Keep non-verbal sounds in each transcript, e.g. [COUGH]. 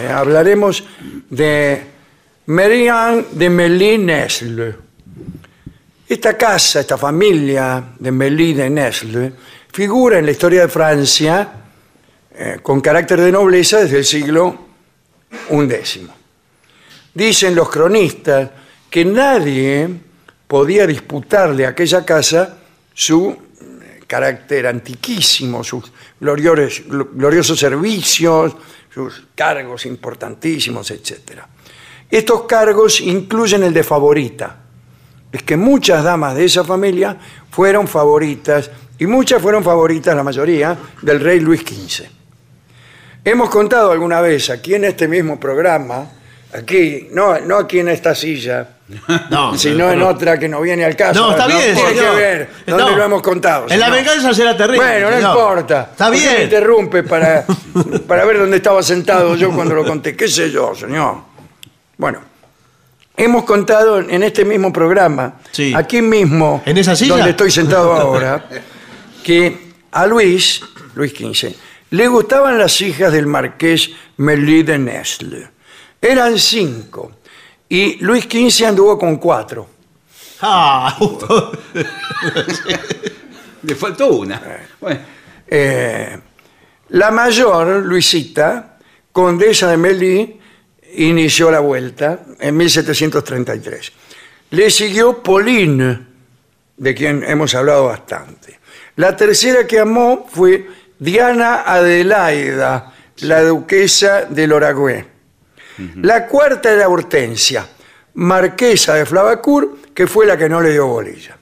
Eh, hablaremos de Merian de Mélie Nesle. Esta casa, esta familia de Mélie de Nesle, figura en la historia de Francia eh, con carácter de nobleza desde el siglo XI. Dicen los cronistas que nadie podía disputarle a aquella casa su eh, carácter antiquísimo, sus gloriosos, gloriosos servicios, cargos importantísimos, etc. Estos cargos incluyen el de favorita. Es que muchas damas de esa familia fueron favoritas, y muchas fueron favoritas, la mayoría, del rey Luis XV. Hemos contado alguna vez aquí en este mismo programa, aquí, no, no aquí en esta silla, [LAUGHS] No, sino en otra que no viene al caso. No, está bien, Tiene señor. que ver dónde No. lo hemos contado. En la señor. venganza será terrible. Bueno, no señor. importa. Está ¿Por qué me bien. interrumpe para, [LAUGHS] para ver dónde estaba sentado yo cuando lo conté. ¿Qué sé yo, señor? Bueno, hemos contado en este mismo programa, Sí. aquí mismo, ¿En esa silla? donde estoy sentado ahora, [LAUGHS] que a Luis, Luis XV, le gustaban las hijas del marqués Mélie de Nesle. Eran cinco. Y Luis XV anduvo con cuatro. Ah, [LAUGHS] justo. Le faltó una. Bueno, Eh, la mayor, Luisita, condesa de Melí, inició la vuelta en 1733. Le siguió Pauline, de quien hemos hablado bastante. La tercera que amó fue Diana Adelaida, la duquesa de Loragüe. La cuarta era Hortensia, marquesa de Flavacourt, que fue la que no le dio bolilla.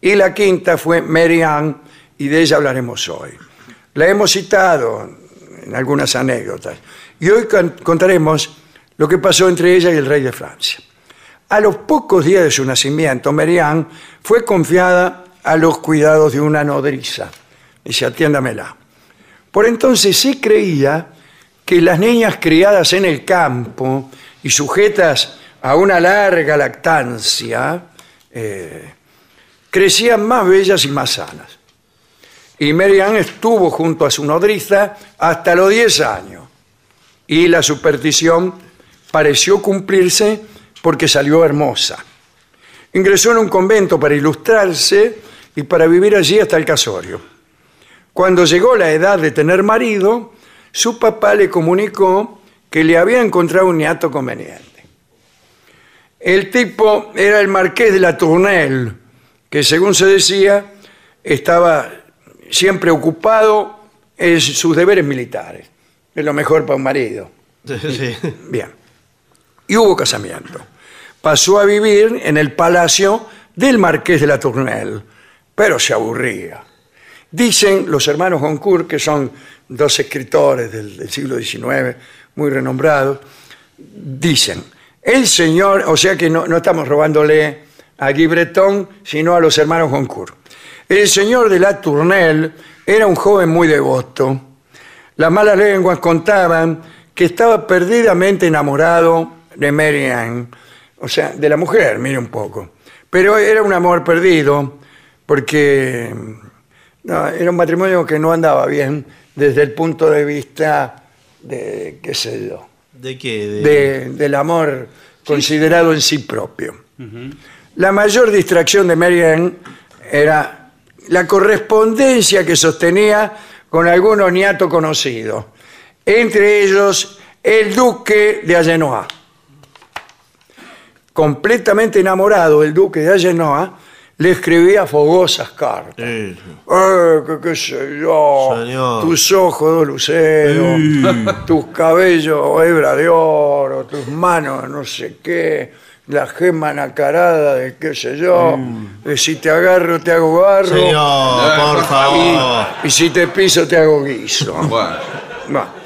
Y la quinta fue Mary Ann, y de ella hablaremos hoy. La hemos citado en algunas anécdotas. Y hoy con- contaremos lo que pasó entre ella y el rey de Francia. A los pocos días de su nacimiento, Merian fue confiada a los cuidados de una nodriza. Dice, atiéndamela. Por entonces se creía que las niñas criadas en el campo y sujetas a una larga lactancia eh, crecían más bellas y más sanas. Y Merian estuvo junto a su nodriza hasta los 10 años. Y la superstición pareció cumplirse porque salió hermosa. Ingresó en un convento para ilustrarse y para vivir allí hasta el casorio. Cuando llegó la edad de tener marido, su papá le comunicó que le había encontrado un niato conveniente. El tipo era el marqués de la Tournelle, que según se decía, estaba siempre ocupado en sus deberes militares. Es lo mejor para un marido. Sí. Bien. Y hubo casamiento. Pasó a vivir en el palacio del marqués de la Tournelle, pero se aburría. Dicen los hermanos Goncourt, que son dos escritores del, siglo XIX, muy renombrados, dicen, el señor, o sea que no, no estamos robándole a Guy Breton, sino a los hermanos Goncourt. El señor de la Tournelle era un joven muy devoto. Las malas lenguas contaban que estaba perdidamente enamorado de Mary Ann, o sea, de la mujer, mire un poco. Pero era un amor perdido, porque no, era un matrimonio que no andaba bien desde el punto de vista de, qué sé yo, ¿De qué? De- de- del amor considerado en sí propio. La mayor distracción de Mary Ann era la correspondencia que sostenía con algún oniato conocido, entre ellos el duque de Allenoa. Completamente enamorado, el duque de Allenoa le escribía fogosas cartas. Eh, Eh, que qué sé yo, Señor. tus ojos de lucero, [LAUGHS] tus cabellos hebra de oro, tus manos no sé qué, la gema nacarada de qué sé yo, de si te agarro te hago barro. Señor, por favor. y si te piso te hago guiso. [LAUGHS] Bueno, Bueno.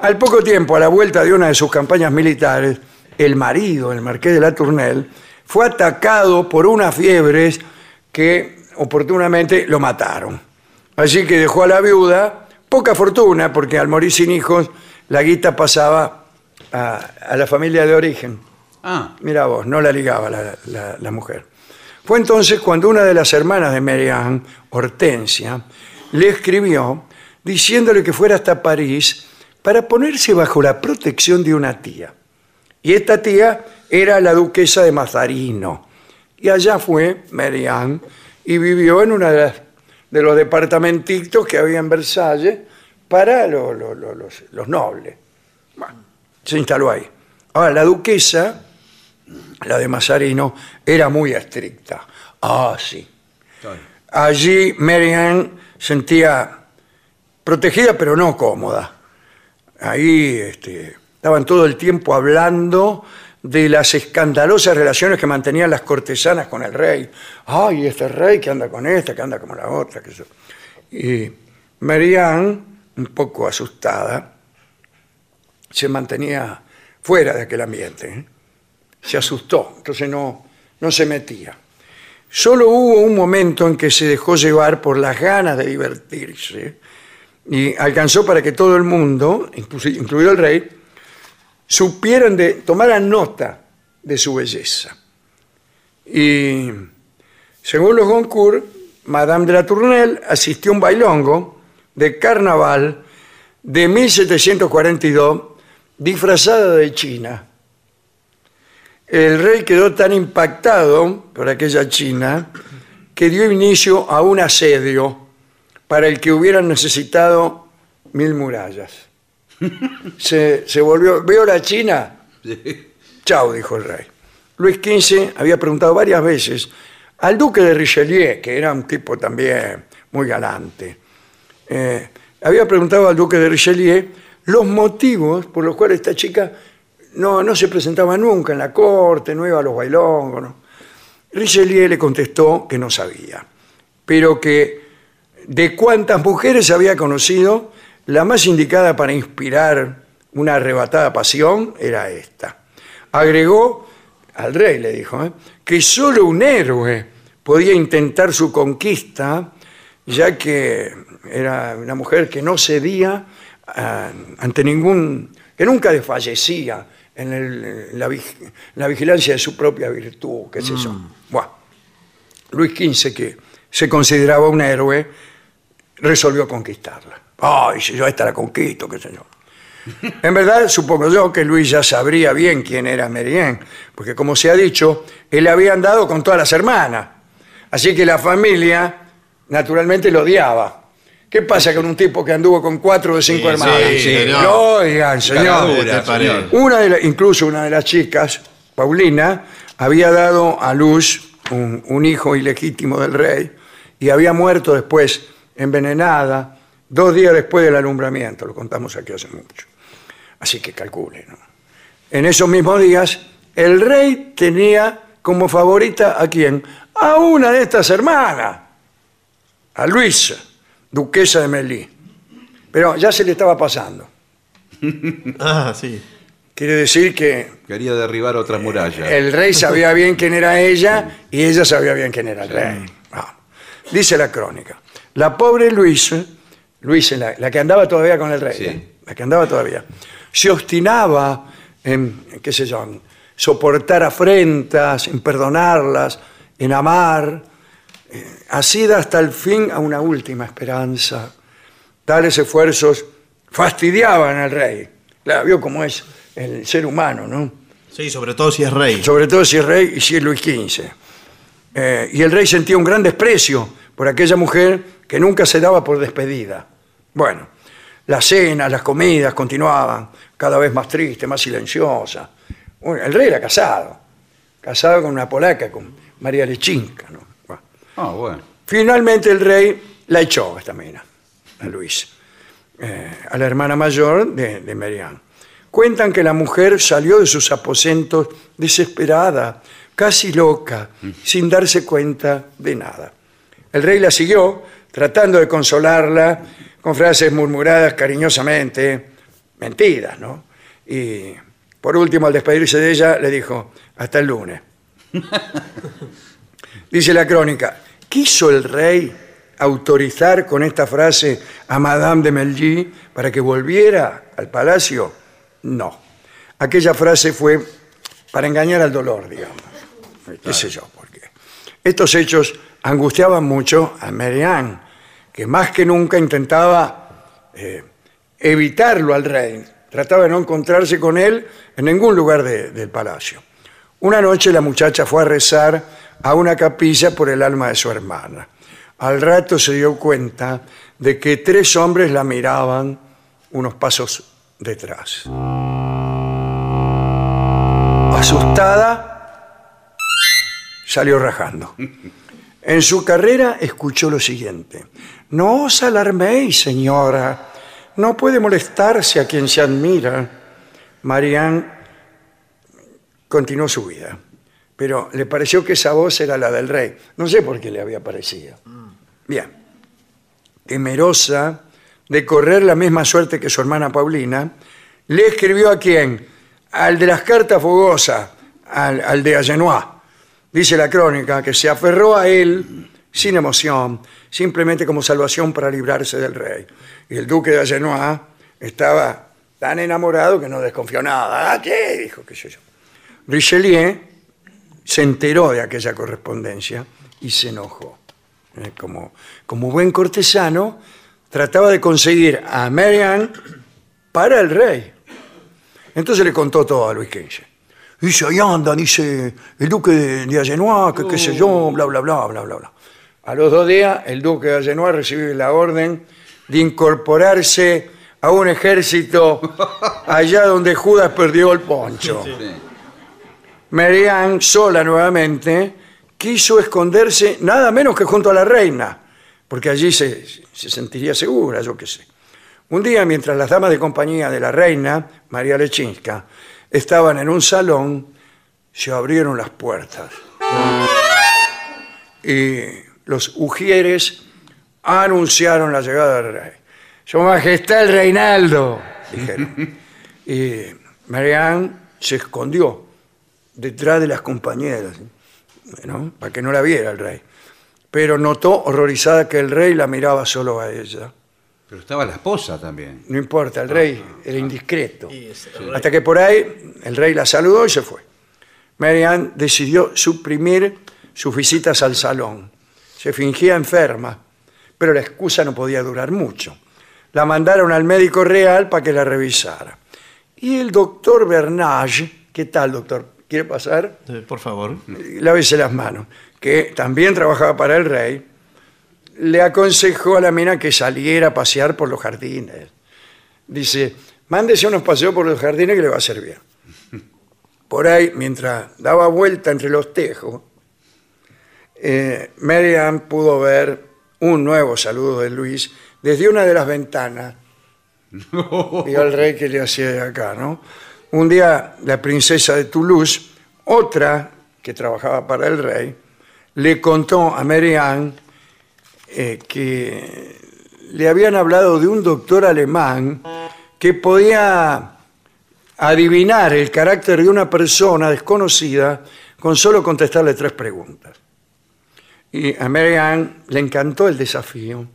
Al poco tiempo, a la vuelta de una de sus campañas militares, el marido, el marqués de la Tournelle, fue atacado por unas fiebres que oportunamente lo mataron. Así que dejó a la viuda poca fortuna, porque al morir sin hijos, la guita pasaba a, a la familia de origen. ah, Mira vos, no la ligaba la, la- la mujer. Fue entonces cuando una de las hermanas de Mary Ann, Hortensia, le escribió diciéndole que fuera hasta París para ponerse bajo la protección de una tía. Y esta tía era la duquesa de Mazarino. Y allá fue Mary Ann y vivió en uno de, las- de los departamentitos que había en Versalles para lo- lo- lo- los, los nobles. Bueno, se instaló ahí. Ahora, la duquesa, la de Mazarino, era muy estricta. Ah, sí. Allí Mary Ann sentía protegida, pero no cómoda. Ahí este, estaban todo el tiempo hablando de las escandalosas relaciones que mantenían las cortesanas con el rey. Ay, este rey que anda con esta, que anda como la otra. Que eso. Y Mary Ann, un poco asustada, se mantenía fuera de aquel ambiente. ¿eh? Se asustó, entonces no, no se metía. Solo hubo un momento en que se dejó llevar por las ganas de divertirse y alcanzó para que todo el mundo, incluido el rey, supieran de, tomaran nota de su belleza. Y según los Goncourt, Madame de la Tournelle asistió a un bailongo de carnaval de 1742 disfrazada de China. El rey quedó tan impactado por aquella China que dio inicio a un asedio para el que hubieran necesitado mil murallas. Se, se volvió, veo la China, chao, dijo el rey. Luis XV había preguntado varias veces al duque de Richelieu, que era un tipo también muy galante, eh, había preguntado al duque de Richelieu los motivos por los cuales esta chica no, no se presentaba nunca en la corte, no iba a los bailongos. ¿no? Richelieu le contestó que no sabía, pero que de cuántas mujeres había conocido, la más indicada para inspirar una arrebatada pasión era esta. Agregó al rey le dijo, ¿eh? que solo un héroe podía intentar su conquista, ya que era una mujer que no cedía ah, ante ningún, que nunca desfallecía en, el- en la, vig- en la vigilancia de su propia virtud, qué sé yo. Buah. Luis XV, que se consideraba un héroe, resolvió conquistarla. Ay, si yo esta la conquisto, qué sé yo. En verdad, supongo yo que Luis ya sabría bien quién era Merien, porque como se ha dicho, él le había andado con todas las hermanas. Así que la familia, naturalmente, lo odiaba. ¿Qué pasa con un tipo que anduvo con cuatro de cinco Sí, hermanas? sí, señor. Lo odian, señor. Caradura, señor. Una de la- incluso una de las chicas, Paulina, había dado a luz un, un hijo ilegítimo del rey y había muerto después envenenada dos días después del alumbramiento. Lo contamos aquí hace mucho. Así que calcule, ¿no? En esos mismos días, el rey tenía como favorita a quién? A una de estas hermanas, a Luisa, duquesa de Melí. Pero ya se le estaba pasando. [LAUGHS] Ah, sí. Quiere decir que Quería derribar otra muralla. el rey sabía bien quién era ella y ella sabía bien quién era el rey. Ah. Dice la crónica. La pobre Luisa, Luisa, la, la que andaba todavía con el rey, Sí. ¿eh? la que andaba todavía, se obstinaba en, en, qué sé yo, en soportar afrentas, en perdonarlas, en amar, eh, asida hasta el fin a una última esperanza. Tales esfuerzos fastidiaban al rey. Claro, vio cómo es el ser humano, ¿no? Sí, sobre todo si es rey. sobre todo si es rey y si es Luis XV. Eh, y el rey sentía un gran desprecio por aquella mujer que nunca se daba por despedida. Bueno, las cenas, las comidas continuaban, cada vez más triste, más silenciosa. Bueno, el rey era casado, casado con una polaca, con María Lechinka. ¿no? Bueno. Ah, bueno. Finalmente el rey la echó a esta mina, a Luis, eh, a la hermana mayor de, de. Cuentan que la mujer salió de sus aposentos desesperada, casi loca, sin darse cuenta de nada. El rey la siguió, tratando de consolarla con frases murmuradas cariñosamente, mentiras, ¿no? Y por último, al despedirse de ella, le dijo, hasta el lunes. [LAUGHS] Dice la crónica, ¿quiso el rey autorizar con esta frase a Madame de Melgy para que volviera al palacio? No. Aquella frase fue para engañar al dolor, digamos. ¿Qué sé yo? Estos hechos angustiaban mucho a Marianne, que más que nunca intentaba eh, evitarlo al rey. Trataba de no encontrarse con él en ningún lugar de- del palacio. Una noche la muchacha fue a rezar a una capilla por el alma de su hermana. Al rato se dio cuenta de que tres hombres la miraban unos pasos detrás. Asustada, salió rajando. En su carrera escuchó lo siguiente. No os alarméis, señora. No puede molestarse a quien se admira. Marianne continuó su vida. Pero le pareció que esa voz era la del rey. No sé por qué le había parecido. Bien. Temerosa de correr la misma suerte que su hermana Paulina, le escribió a quién? Al de las cartas fogosas, al, al de Agenois. Dice la crónica que se aferró a él sin emoción, simplemente como salvación para librarse del rey. Y el duque de Agenois estaba tan enamorado que no desconfió nada. ¿Ah, qué? Dijo, qué sé yo. Richelieu se enteró de aquella correspondencia y se enojó. Eh, Como, como buen cortesano, trataba de conseguir a Marianne para el rey. Entonces le contó todo a Luis XV. Dice, ahí anda, dice el duque de, de que qué sé yo, bla, bla, bla, bla, bla, bla. A los dos días, el duque de Agenois recibe la orden de incorporarse a un ejército [LAUGHS] allá donde Judas perdió el poncho. Marianne, sola nuevamente, quiso esconderse nada menos que junto a la reina, porque allí se, se sentiría segura, yo qué sé. Un día, mientras las damas de compañía de la reina, María Lechinska, estaban en un salón, se abrieron las puertas. Y los ujieres anunciaron la llegada del rey. Su Majestad el Reinaldo, dijeron. [LAUGHS] Y Marianne se escondió detrás de las compañeras, ¿no? para que no la viera el rey. Pero notó horrorizada que el rey la miraba solo a ella. Pero estaba la esposa también. No importa, el rey era indiscreto. Y es el rey. Hasta que por ahí el rey la saludó y se fue. Marianne decidió suprimir sus visitas al salón. Se fingía enferma, pero la excusa no podía durar mucho. La mandaron al médico real para que la revisara. Y el doctor Bernage, ¿qué tal, doctor? ¿Quiere pasar? Eh, Por favor. lávese las manos, que también trabajaba para el rey, le aconsejó a la mina que saliera a pasear por los jardines. Dice, mándese unos paseos por los jardines que le va a bien. Por ahí, mientras daba vuelta entre los tejos, eh, Marianne pudo ver un nuevo saludo de Luis desde una de las ventanas. [LAUGHS] Vio al rey que le hacía de acá, ¿no? Un día la princesa de Toulouse, otra que trabajaba para el rey, le contó a Marianne eh, que le habían hablado de un doctor alemán que podía adivinar el carácter de una persona desconocida con solo contestarle tres preguntas. Y a Marianne le encantó el desafío.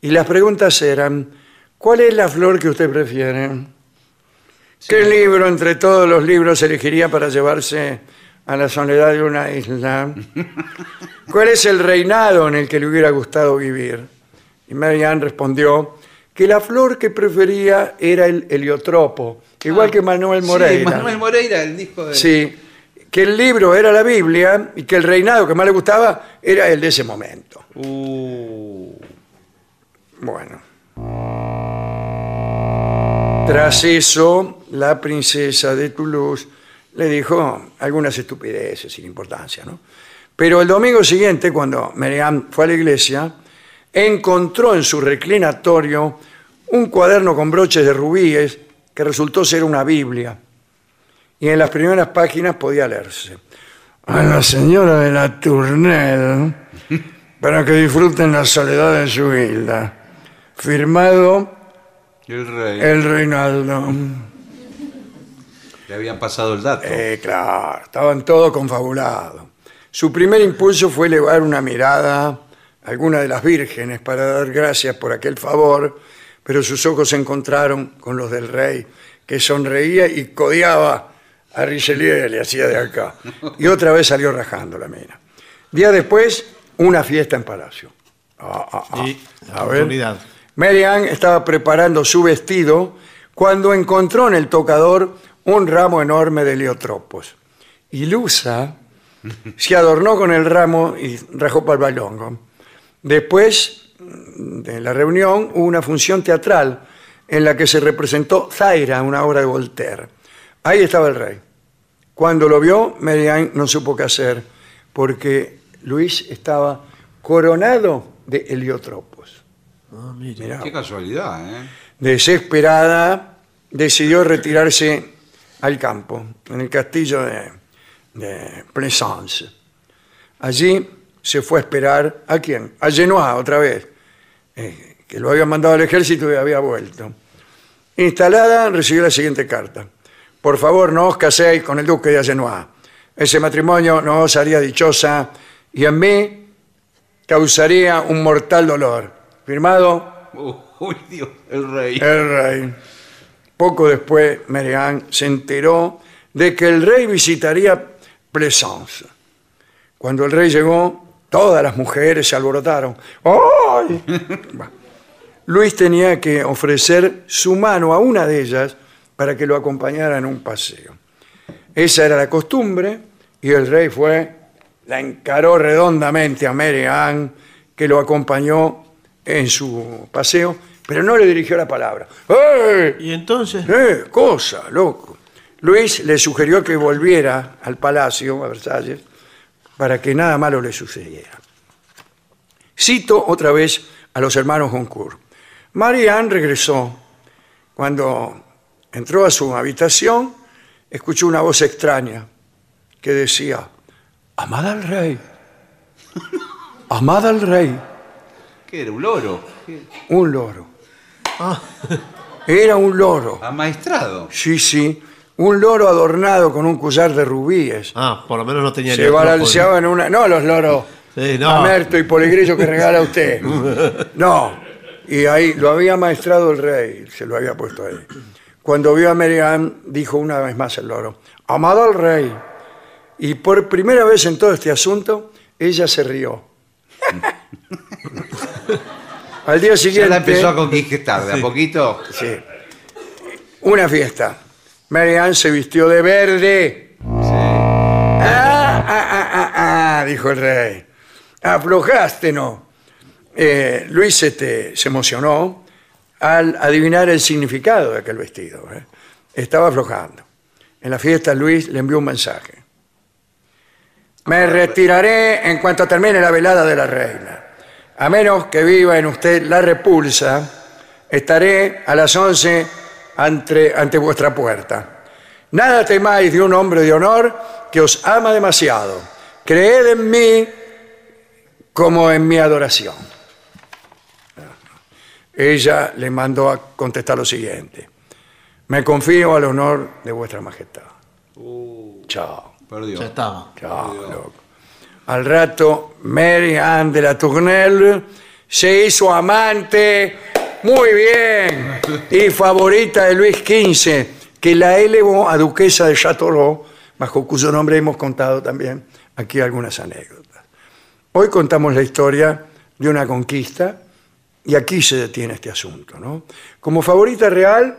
Y las preguntas eran, ¿cuál es la flor que usted prefiere? ¿Qué libro entre todos los libros elegiría para llevarse a la soledad de una isla? ¿Cuál es el reinado en el que le hubiera gustado vivir? Y Marianne respondió que la flor que prefería era el heliotropo, igual que Manuel Moreira. Sí, Manuel Moreira, el disco de... Sí, que el libro era la Biblia y que el reinado que más le gustaba era el de ese momento. Uh, Bueno. Tras eso, la princesa de Toulouse le dijo algunas estupideces sin importancia, ¿no? Pero el domingo siguiente, cuando Marianne fue a la iglesia, encontró en su reclinatorio un cuaderno con broches de rubíes que resultó ser una Biblia. Y en las primeras páginas podía leerse. A la señora de la Tournelle, para que disfruten la soledad de su isla. Firmado el rey. el Reinaldo. Le habían pasado el dato. Eh, claro, estaban todos confabulados. Su primer impulso fue elevar una mirada a alguna de las vírgenes para dar gracias por aquel favor, pero sus ojos se encontraron con los del rey, que sonreía y codeaba a Richelieu, le hacía de acá. Y otra vez salió rajando la mina. Día después, una fiesta en palacio. Ah, ah, ah. Y la A ver. oportunidad. Marianne estaba preparando su vestido cuando encontró en el tocador un ramo enorme de heliotropos. Ilusa [LAUGHS] se adornó con el ramo y rajó para el balongo. Después de la reunión hubo una función teatral en la que se representó Zaira, una obra de Voltaire. Ahí estaba el rey. Cuando lo vio, Marianne no supo qué hacer, porque Luis estaba coronado de heliotropos. Ah. Mirá, Qué casualidad, ¿eh? desesperada, decidió retirarse al campo, en el castillo de, de Plaisance. Allí se fue a esperar a quién? A Genoa otra vez, eh, que lo había mandado al ejército y había vuelto. Instalada, recibió la siguiente carta. Por favor, no os caséis con el duque de Genoa. Ese matrimonio no os haría dichosa y en mí causaría un mortal dolor. Firmado uy, Dios, el rey. el rey. Poco después, Marianne se enteró de que el rey visitaría Plaisance. Cuando el rey llegó, todas las mujeres se alborotaron. ¡Ay! [LAUGHS] Luis tenía que ofrecer su mano a una de ellas para que lo acompañara en un paseo. Esa era la costumbre y el rey fue, la encaró redondamente a Marianne, que lo acompañó en su paseo, pero no le dirigió la palabra. ¡Eh! Y entonces, ¡Eh! Cosa, loco. Luis le sugirió que volviera al palacio, a Versalles, para que nada malo le sucediera. Cito otra vez a los hermanos Goncourt. Marianne regresó. Cuando entró a su habitación, escuchó una voz extraña que decía, amada al rey, [LAUGHS] amada al rey, ¿Qué era? ¿Un loro? ¿Qué? un loro. Ah, Era un loro. Amaestrado. Sí, sí, un loro adornado con un collar de rubíes. Ah, por lo menos no tenía Se balanceaba en una... No, los loros Sí, no. Y Poligrillo que regala usted. [LAUGHS] No. Y ahí lo había maestrado el rey, se lo había puesto ahí. Cuando vio a Mary dijo una vez más el loro, amado al rey. Y por primera vez en todo este asunto, ella se rió. [LAUGHS] Al día Ya siguiente... la empezó a conquistar, de a poquito. Sí. Una fiesta. Mary Ann se vistió de verde. Ah, ah, ah, ah, ah, dijo el rey. Aflojaste, ¿no? Eh, Luis se, te- se emocionó al adivinar el significado de aquel vestido. ¿eh? Estaba aflojando. En la fiesta Luis le envió un mensaje. Me retiraré en cuanto termine la velada de la reina. A menos que viva en usted la repulsa, estaré a las 11 ante, ante vuestra puerta. Nada temáis de un hombre de honor que os ama demasiado. Creed en mí como en mi adoración. Ella le mandó a contestar lo siguiente. Me confío al honor de vuestra majestad. Chao. Perdió. Ya estaba. Chao, loco. Al rato, Mary Anne de la Tournelle se hizo amante, muy bien, y favorita de Luis XV, que la elevó a duquesa de Châteauroux, bajo cuyo nombre hemos contado también aquí algunas anécdotas. Hoy contamos la historia de una conquista y aquí se detiene este asunto. ¿no? Como favorita real,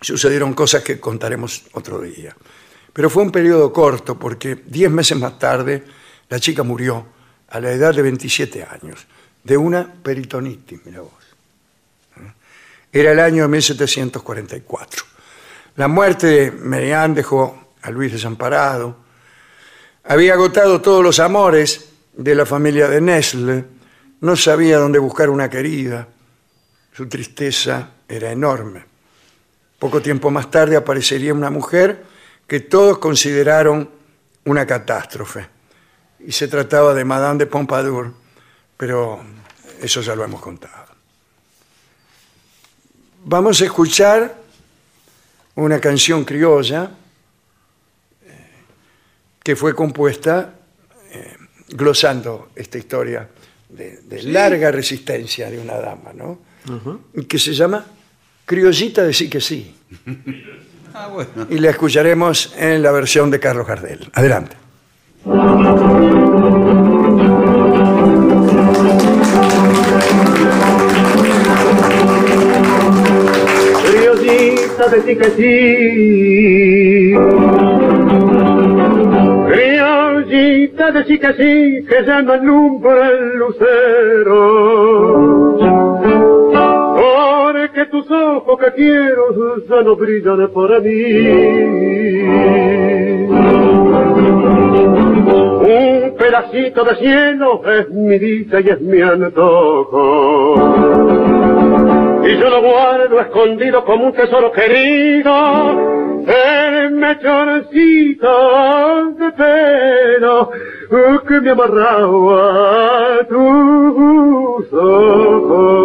sucedieron cosas que contaremos otro día. Pero fue un periodo corto porque diez meses más tarde la chica murió a la edad de 27 años de una peritonitis, mira vos. Era el año de 1744. La muerte de Merian dejó a Luis desamparado. Había agotado todos los amores de la familia de Nesle. No sabía dónde buscar una querida. Su tristeza era enorme. Poco tiempo más tarde aparecería una mujer que todos consideraron una catástrofe. Y se trataba de Madame de Pompadour, pero eso ya lo hemos contado. Vamos a escuchar una canción criolla eh, que fue compuesta eh, glosando esta historia de, de larga resistencia de una dama, ¿no? Que se llama Criollita de sí que sí. [LAUGHS] Ah, bueno. Y la escucharemos en la versión de Carlos Gardel. Adelante. De sí que sí. Criollita de sí que sí, que ya no alumbra el lucero. Porque tus ojos que quiero ya no brillan para mí. Un pedacito de cielo es mi dicha y es mi antojo. Y yo lo guardo escondido como un tesoro querido, el mechoncito de pelo que me amarraba a tus ojos.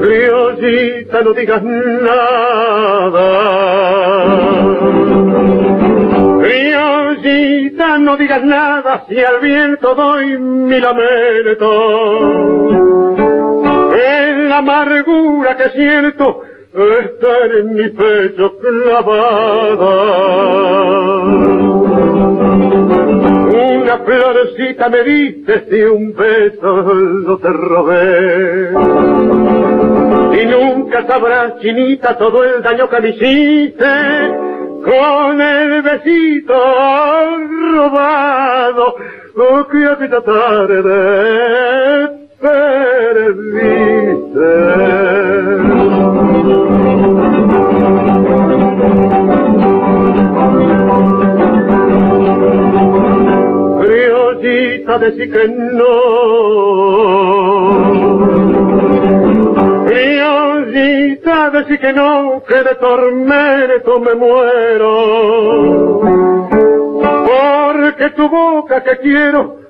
Criollita, no digas nada. Criollita, no digas nada si al viento doy mi lamento. En la amargura que siento está en mi pecho clavada. Una florecita me diste y un beso lo te robé. Y nunca sabrás, chinita, todo el daño que me hiciste con el besito robado que aquella tarde perdiste. Criollita, decí que no. Criollita, decí que no, que de tormento me muero. Porque tu boca que quiero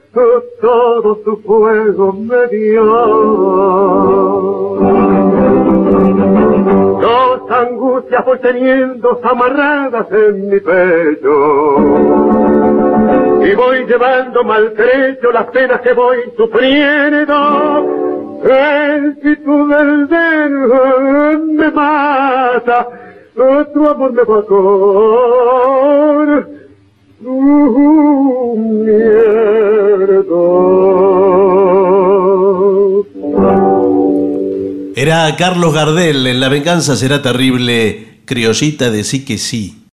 todo su fuego me dio. Dos angustias voy teniendo amarradas en mi pecho. Y voy llevando maltrecho las penas que voy sufriendo. El título del dedo me mata, tu amor me va tu miedo. Era Carlos Gardel en La venganza será terrible, criollita de sí que sí.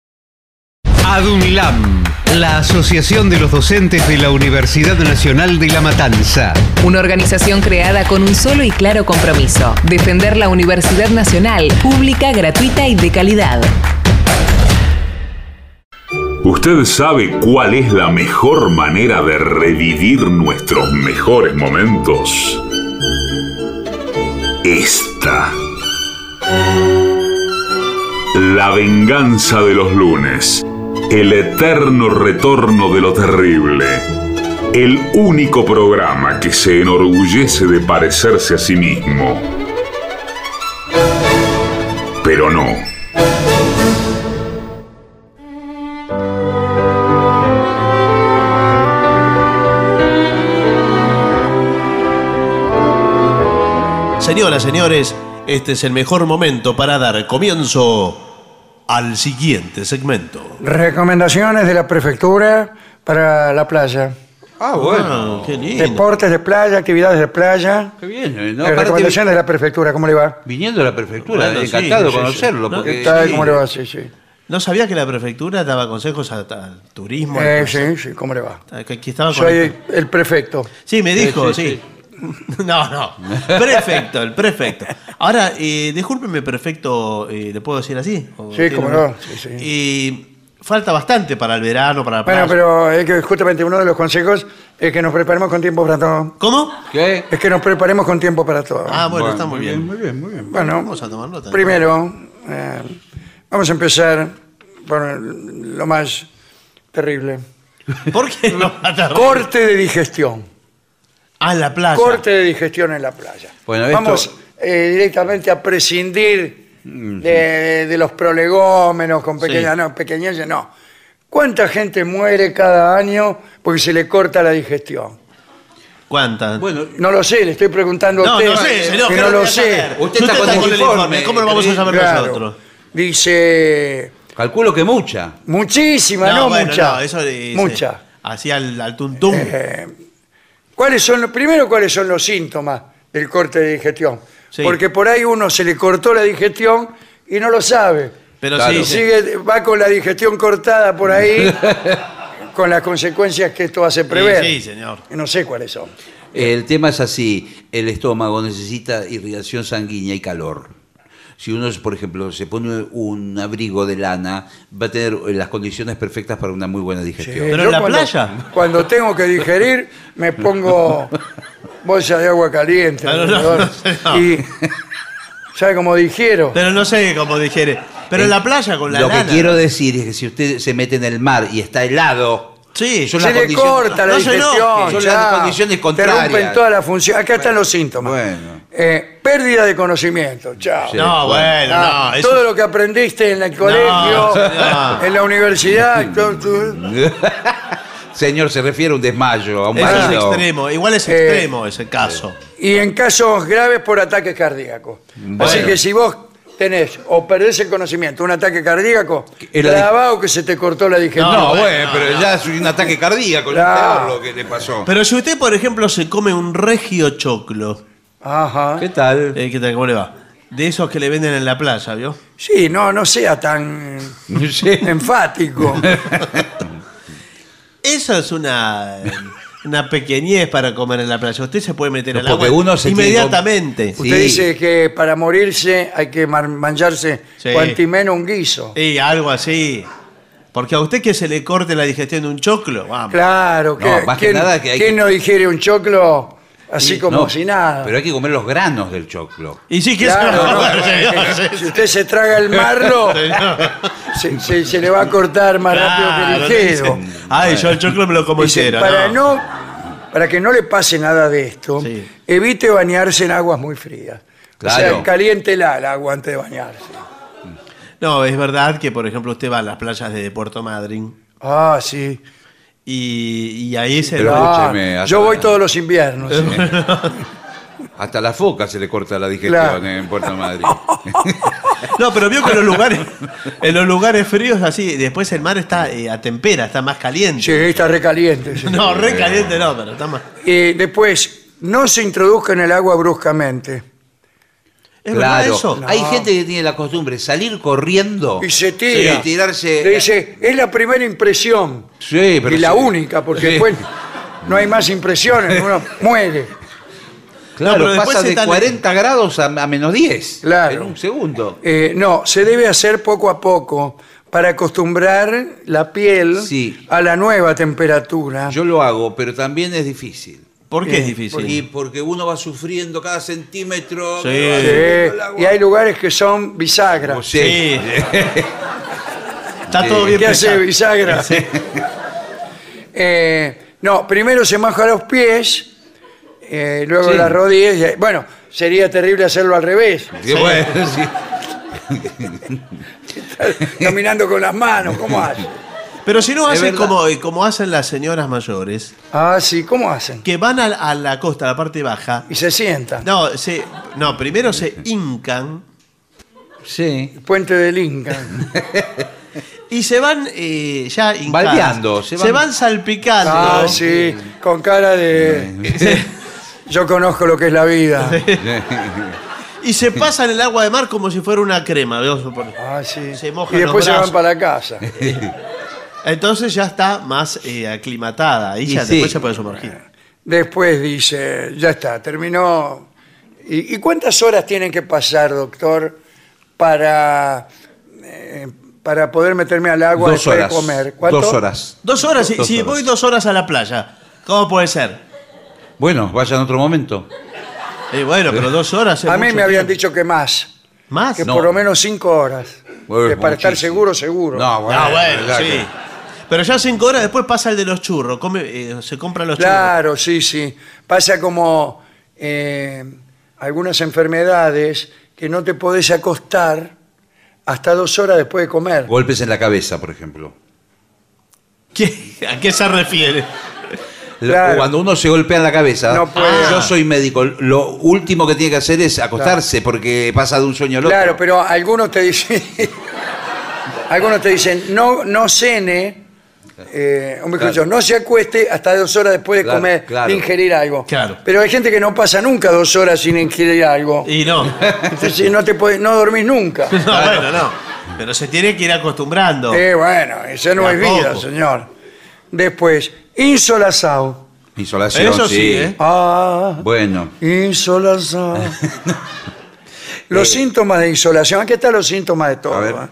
ADUNLAM, la Asociación de los Docentes de la Universidad Nacional de La Matanza. Una organización creada con un solo y claro compromiso, defender la Universidad Nacional, pública, gratuita y de calidad. ¿Usted sabe cuál es la mejor manera de revivir nuestros mejores momentos? Esta. La venganza de los lunes. El eterno retorno de lo terrible. El único programa que se enorgullece de parecerse a sí mismo. Pero no. Señoras, señores, este es el mejor momento para dar comienzo al siguiente segmento. Recomendaciones de la prefectura para la playa. Ah, bueno. Ah, qué lindo. Deportes de playa, actividades de playa. Qué bien. ¿no? Eh, Aparte, recomendaciones de la prefectura, ¿cómo le va? Viniendo a la prefectura, Bueno, sí, encantado de sí, sí. conocerlo. No, porque ¿Qué tal? sí. ¿Cómo le va? Sí, sí. ¿No sabía que la prefectura daba consejos a- al turismo? Eh, sí, sí, ¿cómo le va? Que aquí estaba Soy el prefecto. Sí, me dijo, Sí, sí. sí, [LAUGHS] No, no. Prefecto, el prefecto. Ahora, eh, discúlpeme, prefecto, eh, ¿le puedo decir así? ¿O Sí, tiene cómo un- no, sí, sí. Y falta bastante para el verano, para la Bueno, playa. pero es que justamente uno de los consejos es que nos preparemos con tiempo para todo. ¿Cómo? ¿Qué? Es que nos preparemos con tiempo para todo. Ah, bueno, está muy bien. Muy bien, muy bien. bueno, Vamos a tomar nota. primero, eh, vamos a empezar por lo más terrible. ¿Por qué no? Corte de digestión. Ah, en la playa. Corte de digestión en la playa. Bueno, esto- Vamos eh, directamente a prescindir de, de los prolegómenos con pequeñas, Sí. no, pequeñeces, no. ¿Cuánta gente muere cada año porque se le corta la digestión? ¿Cuántas? Bueno, No lo sé, le estoy preguntando a no, usted. no sé, señor. que ¿qué no lo lo voy a sé. saber? Usted está con el informe, ¿Cómo lo vamos a saber Claro. nosotros? Dice Calculo que mucha. muchísima, no, bueno, mucha. no, eso dice, mucha. Así al, al tuntum. Eh, ¿Cuáles son los, primero, cuáles son los síntomas del corte de digestión? Sí. Porque por ahí uno se le cortó la digestión y no lo sabe. Pero Claro. sí, sigue, va con la digestión cortada por ahí, [LAUGHS] con las consecuencias que esto hace prever. Sí, sí, señor. Y No sé cuáles son. el tema es así. El estómago necesita irrigación sanguínea y calor. Si uno, por ejemplo, se pone un abrigo de lana, va a tener las condiciones perfectas para una muy buena digestión. Pero en la cuando, playa. Cuando tengo que digerir, me pongo [LAUGHS] bolsa de agua caliente. Pero no, alrededor, no, no. Y, ¿sabe cómo digiero? Pero no sé cómo digiere. Pero en la playa con la Lo lana. que quiero decir es que si usted se mete en el mar y está helado, Sí, son Se las le condiciones- corta la No se enoje, digestión. son ya. las condiciones contrarias. Interrumpen toda la función. Acá están los síntomas. Bueno. Eh, pérdida de conocimiento. Chao. Sí. No, bueno, Ah, no. eso- todo lo que aprendiste en el colegio, [LAUGHS] en la universidad. [LAUGHS] Señor, se refiere a un desmayo, a un Eso es extremo. Igual es Eh, extremo ese caso. Y en casos graves por ataque cardíaco. Así que si vos tenés o perdés el conocimiento, un ataque cardíaco, Es la- clavado que se te cortó la digestión. No, bueno, pero ya es un ataque cardíaco, Claro. es peor lo que le pasó. Pero si usted, por ejemplo, se come un regio choclo, Ajá. ¿Qué tal? eh, ¿qué tal? ¿Cómo le va? De esos que le venden en la playa, ¿vio? Sí, no, no sea tan [LAUGHS] enfático. [LAUGHS] Eso es una, una pequeñez para comer en la playa. Usted se puede meter No, al agua uno se tiene que- inmediatamente. Usted Sí. dice que para morirse hay que manjarse Sí. cuantimeno un guiso. Y algo así. Porque a usted que se le corte la digestión de un choclo, vamos. Claro, que, No, más que ¿quién, nada que hay quién que- no digiere un choclo así como No, si nada? Pero hay que comer los granos del choclo. Y sí que Claro, no, [LAUGHS] si sí. usted se traga el marlo, [LAUGHS] se, se- se le va a cortar más Claro, rápido que ligero. Ay, yo el choclo me lo como Dice, entero. para no. no para que no le pase nada de esto, Sí. evite bañarse en aguas muy frías. O sea, caliéntela el agua antes de bañarse. No, es verdad que, por ejemplo, usted va a las playas de Puerto Madryn Ah, sí. y, y ahí se... Pero- Ah, escúcheme, hasta- yo voy todos los inviernos. sí. [LAUGHS] Hasta la foca se le corta la digestión Claro. en Puerto Madrid. [LAUGHS] No, pero vio que en los lugares, en los lugares fríos así, después el mar está eh, a tempera, está más caliente. Sí, está recaliente. sí. No, re caliente no, pero está más... Y después, no se introduzca en el agua bruscamente. ¿Es verdad claro. eso? Hay gente que tiene la costumbre de salir corriendo Y se tira. Sí, tirarse. Le dice, es la primera impresión. Sí, pero y la sí. única, porque Sí. después no hay más impresiones, uno muere. Claro, No, pero pasa de están- 40 grados a, a menos 10. Claro. En un segundo. Eh, no, se debe hacer poco a poco para acostumbrar la piel Sí. a la nueva temperatura. Yo lo hago, pero también es difícil. ¿Por qué es Eh, difícil? Y porque uno va sufriendo cada centímetro. Sí. que va y hay lugares que son bisagras. Sí. Sí. [LAUGHS] Está todo bien ¿Qué hace bisagra? Eh, no, primero se moja los pies, eh, luego Sí. las rodillas. y- bueno, sería terrible hacerlo al revés. Bueno, sí. [LAUGHS] Caminando con las manos, ¿cómo hace? Pero si no Es hacen verdad. como, como hacen las señoras mayores, Ah, sí, ¿cómo hacen? que van a, a la costa, a la parte baja. Y se sientan. No, se, no, primero se hincan Sí. Puente del Inca. [LAUGHS] y se van eh, ya hincadas. Baldeando, se Se van- van, salpicando. Ah, sí, con cara de... [LAUGHS] Yo conozco lo que es la vida. [LAUGHS] [LAUGHS] Y se pasan el agua de mar como si fuera una crema. ¿veo? Ah, sí. Se mojan y después los se van brazos. para casa. [LAUGHS] Entonces ya está más eh, aclimatada. Y Y ya sí. después se puede sumergir. Después dice, ya está, terminó. ¿Y, y cuántas horas tienen que pasar, doctor, para, eh, para poder meterme al agua Dos después horas. de comer? ¿Cuánto? Dos horas. Dos horas, si, Dos si horas. voy dos horas a la playa, ¿cómo puede ser? Bueno, vaya en otro momento. Eh, bueno, pero dos horas. es A mí mucho me habían tiempo. dicho que más, ¿Más? que No. por lo menos cinco horas. Bueno, que para estar muchísimo. seguro, seguro. No, bueno, Ah, bueno, verdad sí. que- Pero ya cinco horas después pasa el de los churros. Come, eh, se compran los Claro, sí, sí. Pasa como eh, algunas enfermedades que no te podés acostar hasta dos horas después de comer. Golpes en la cabeza, por ejemplo. churros. ¿Qué- ¿A qué se refiere? Claro. Cuando uno se golpea en la cabeza, No puede. yo soy médico, lo último que tiene que hacer es acostarse porque pasa de un sueño al otro. Claro, pero algunos te dicen, [LAUGHS] algunos te dicen, no, no cene, eh, dicho, no se acueste hasta dos horas después de Claro, comer, claro. de ingerir algo. Claro. Pero hay gente que no pasa nunca dos horas sin ingerir algo. Y no. Entonces no te podés- no dormís nunca. [LAUGHS] No, bueno, no. Pero se tiene que ir acostumbrando. Eh, bueno, eso no De a es vida, poco. señor. Después, insolazado. Insolación, Eso sí, ¿eh? Ah, Bueno, insolazado. [LAUGHS] Los síntomas de insolación, aquí están los síntomas de todo. A ver. ¿eh?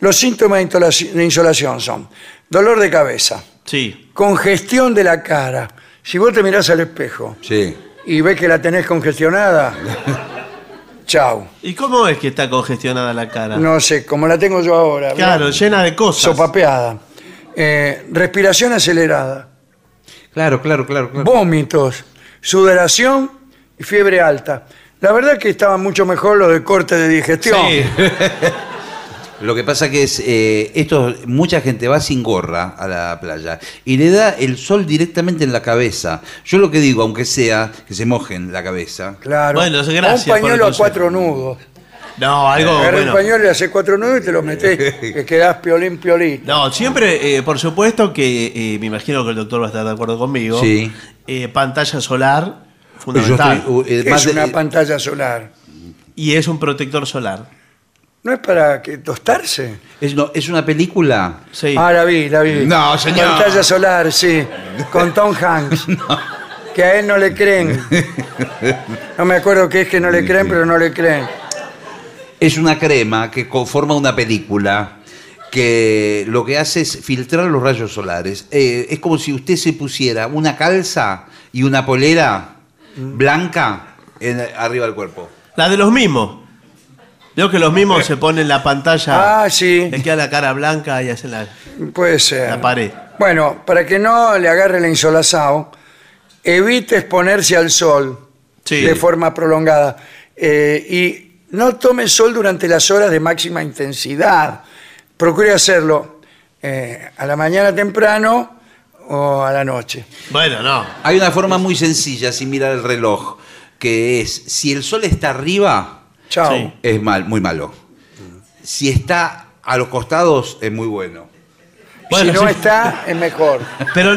Los síntomas de insolaci- de insolación son dolor de cabeza, Sí. congestión de la cara. Si vos te mirás al espejo sí. y ves que la tenés congestionada, [LAUGHS] chau. ¿Y cómo es que está congestionada la cara? No sé, como la tengo yo ahora. Claro, ¿verdad? llena de cosas. Sopapeada. Eh, respiración acelerada, Claro, claro, claro. claro. vómitos, sudoración y fiebre alta. La verdad que estaba mucho mejor lo de corte de digestión. Sí. [LAUGHS] Lo que pasa que es, eh, esto, mucha gente va sin gorra a la playa y le da el sol directamente en la cabeza. Yo lo que digo, aunque sea que se mojen la cabeza, Claro. Bueno, gracias un por el pañuelo a consejo. cuatro nudos. No, algo. Agarra bueno. un pañuelo, haces cuatro nudos y te lo metés, [LAUGHS] que quedás piolín piolín. No, siempre, eh, por supuesto que eh, me imagino que el doctor va a estar de acuerdo conmigo. Sí. Eh, pantalla solar, yo fundamental. estoy, uh, eh, ¿Qué más es de- una pantalla solar? Y es un protector solar. ¿No es para que tostarse? es, no, es una película. Sí. Ah, la vi, la vi. No, señor. Pantalla solar, sí. [LAUGHS] Con Tom Hanks. Que a él no le creen. [LAUGHS] No me acuerdo qué es que no le creen, pero no le creen. Es una crema que conforma una película que lo que hace es filtrar los rayos solares. Eh, es como si usted se pusiera una calza y una polera blanca en- arriba del cuerpo. La de los mismos. Veo que los mismos se ponen la pantalla. Ah, sí. Les queda la cara blanca y hacen la, Puede ser. la pared. Bueno, para que no le agarre el insolazado, evite exponerse al sol Sí. de forma prolongada Eh, y no tome sol durante las horas de máxima intensidad. Procure hacerlo eh, a la mañana temprano o a la noche. Bueno, no. Hay una forma muy sencilla sin mirar el reloj, que es, si el sol está arriba, Chao. Sí. es mal, muy malo. Si está a los costados, es muy bueno. Bueno, si no está, es mejor. Pero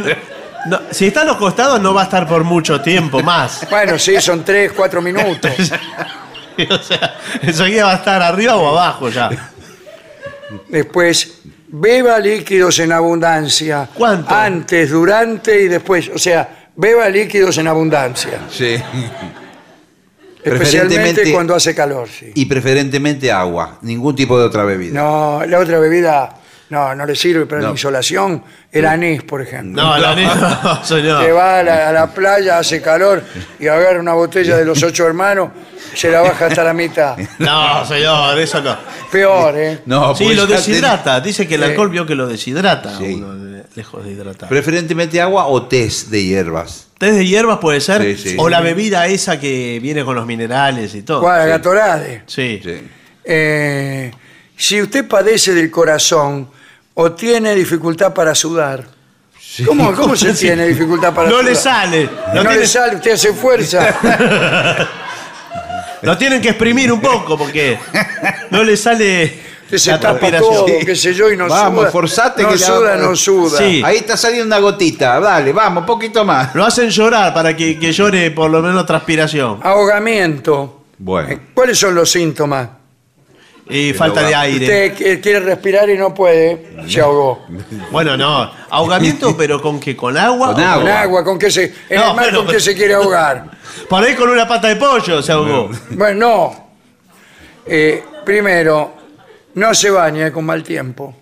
no, si está a los costados no va a estar por mucho tiempo más. Bueno, sí, son tres, cuatro minutos. [LAUGHS] [LAUGHS] o sea, enseguida va a estar arriba o abajo ya. Después, beba líquidos en abundancia. ¿Cuánto? Antes, durante y después. O sea, beba líquidos en abundancia. Sí. Especialmente cuando hace calor, sí. Y preferentemente agua, ningún tipo de otra bebida. No, la otra bebida no, no le sirve para No. la insolación. El anís, por ejemplo. No, la neta, no, señor. [LAUGHS] Que va a la, a la playa, hace calor y agarra una botella de los ocho hermanos, se la baja hasta la mitad. [LAUGHS] No, señor, eso no. Peor, ¿eh? No, Sí, pues lo ya deshidrata. Dice que el alcohol vio que lo deshidrata. Sí. Uno, lejos de hidratar. Preferentemente agua o test de hierbas. Test de hierbas puede ser. Sí, sí. O la bebida esa que viene con los minerales y todo. ¿Cuál? Gatorade. Sí. Sí. Eh, si usted padece del corazón o tiene dificultad para sudar, ¿cómo, [LAUGHS] cómo se tiene dificultad para No sudar? le sale. No, le sale, usted hace fuerza. [LAUGHS] lo tienen que exprimir un poco porque no le sale se la tapa transpiración. todo, qué sé yo, y no Vamos, suda. forzate no que suda, no suda. Sí. Ahí está saliendo una gotita, dale, vamos, un poquito más. Lo hacen llorar para que, que llore por lo menos transpiración. Ahogamiento. Bueno. Eh, ¿Cuáles son los síntomas? Y falta de aire. Usted que- quiere respirar y no puede, se ahogó. Bueno, no. Ahogamiento, [LAUGHS] pero con qué? ¿Con agua? Con agua. Con agua, ¿con qué se, en No, el mar, pero- ¿con qué se quiere ahogar? [LAUGHS] Por ahí con una pata de pollo se ahogó. Bueno, no. Eh, primero, no se bañe con mal tiempo.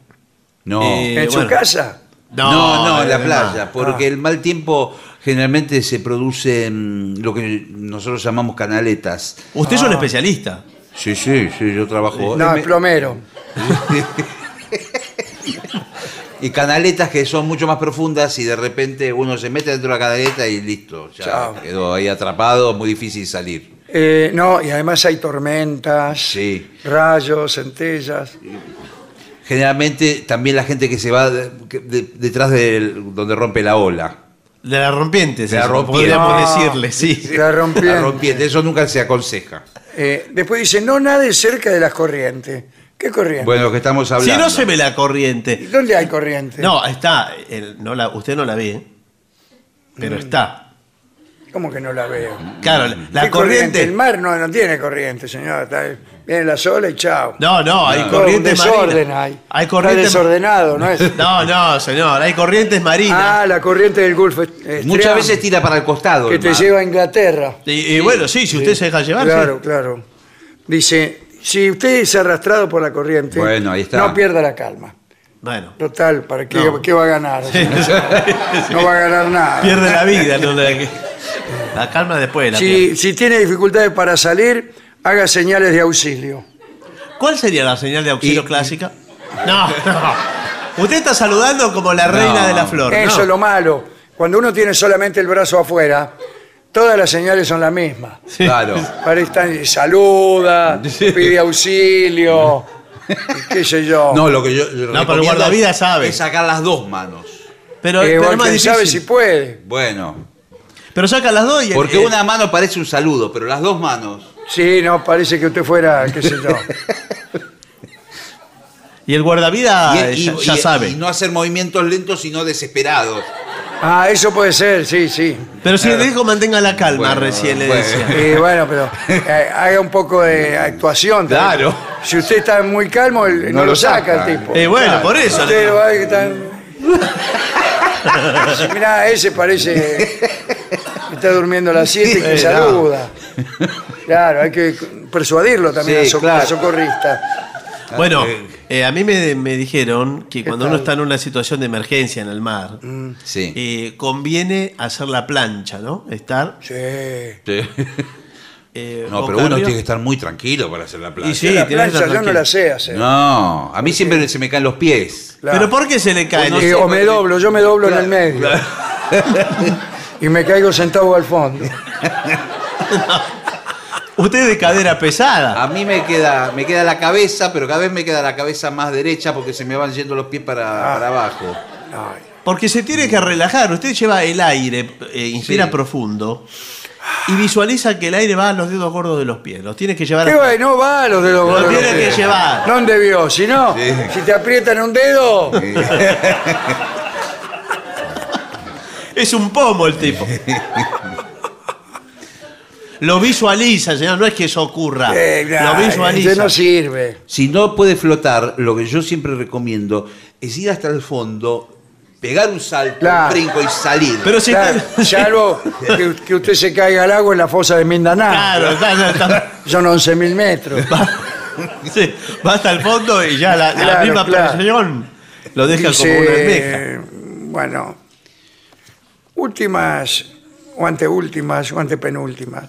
No. Eh, ¿En su bueno. casa? No, no, en la además. playa, porque el mal tiempo generalmente se produce en lo que nosotros llamamos canaletas. Usted es un especialista. Sí, sí, sí, yo trabajo. No, el plomero. [LAUGHS] y canaletas que son mucho más profundas y de repente uno se mete dentro de la canaleta y listo, ya Chao. quedó ahí atrapado, muy difícil salir. Eh, no, y además hay tormentas, Sí. rayos, centellas. Generalmente también la gente que se va de- que- de- detrás de donde rompe la ola. De la rompiente, De la rompiente. podríamos No. decirle, sí. La rompiente. La rompiente, eso nunca se aconseja. Eh, después dice, no nade cerca de las corrientes. ¿Qué corriente? Bueno, lo que estamos Si hablando. no se ve la corriente. ¿Dónde hay corriente? No, está. el- no la, usted no la ve, pero está. ¿Cómo que no la veo? Claro, la, ¿Qué corriente. El mar no, no tiene corriente, señor. Está- viene la sola y chao. No, no, hay un corriente desorden marina. hay. Hay Está corriente desordenado, ¿no es? No, no, señor, hay corrientes marinas. Ah, la corriente del Golfo. Muchas veces tira para el costado. Que el te lleva a Inglaterra. y, y bueno, sí, si usted se deja llevar. Claro, sí. claro. Dice, si usted es arrastrado por la corriente, Bueno, ahí está. no pierda la calma. Bueno, Total, ¿para qué, No. qué va a ganar? [LAUGHS] No va a ganar nada. pierde la vida. no [LAUGHS] la, calma después. La. Si, si tiene dificultades para salir, haga señales de auxilio. ¿Cuál sería la señal de auxilio Y- clásica? No, no. Usted está saludando como la reina No. de la flor. Eso ¿no? es lo malo. Cuando uno tiene solamente el brazo afuera, todas las señales son las mismas. Claro. Para estar, saluda, pide auxilio, qué sé yo. No, lo que yo pero el recomiendo guardavidas sabe. es sacar las dos manos. Pero, Eh, pero es más sabe si difícil. puede. Bueno, Pero saca las dos y porque eh, una mano parece un saludo, pero las dos manos. Sí, no, parece que usted fuera, qué sé yo. [LAUGHS] y el guardavida y, eh, y- ya, ya y- sabe. y no hacer movimientos lentos, sino desesperados. Ah, eso puede ser, sí, sí. Pero si le dijo mantenga la calma Bueno, recién le bueno. decía. Eh, bueno, pero eh, haga un poco de actuación. también. Claro. Si usted está muy calmo, no, No lo saca, saca. el tipo. Eh, bueno, Claro. por eso. le Usted lo va a ver [LAUGHS] Mirá, ese parece que está durmiendo a las 7 y que no. saluda. Claro, hay que persuadirlo también Sí, al, claro. al socorrista. Bueno, Eh, eh, a mí me, me dijeron que cuando uno tal? está en una situación de emergencia en el mar, Sí. eh, conviene hacer la plancha, ¿no? Estar. Sí. Sí. Eh, No, pero uno tiene que estar muy tranquilo para hacer la plancha. Y sí, la plancha yo no la sé hacer. No, a mí siempre se me caen los pies. Claro. Pero ¿por qué se le cae? Pues no sé, o me porque- doblo, yo me doblo en el medio. [LAUGHS] y me caigo sentado al fondo. [LAUGHS] Usted es de cadera pesada. A mí me queda, me queda la cabeza, pero cada vez me queda la cabeza más derecha porque se me van yendo los pies para, para abajo. Ay, Porque se tiene que relajar. Usted lleva el aire, eh, inspira Sí. profundo y visualiza que el aire va a los dedos gordos de los pies. Los tiene que llevar ¿Qué a... va? No va a los dedos Lo gordos. tiene que llevar. ¿Dónde vio? Si no, si te aprietan un dedo, [LAUGHS] Es un pomo el tipo. Lo visualiza, señor. No es que eso ocurra. eh, Lo visualiza. ese no sirve. Si no puede flotar, lo que yo siempre recomiendo es ir hasta el fondo, pegar un salto, Claro. un brinco y salir. Pero si Claro, está- salvo que, que usted se caiga al agua en la fosa de Mindanao. Claro, claro, está- Son 11.000 metros. sí, va hasta el fondo y ya la, la Claro, misma claro. presión lo deja Dice, como una almeja. Bueno, últimas, o anteúltimas, o antepenúltimas.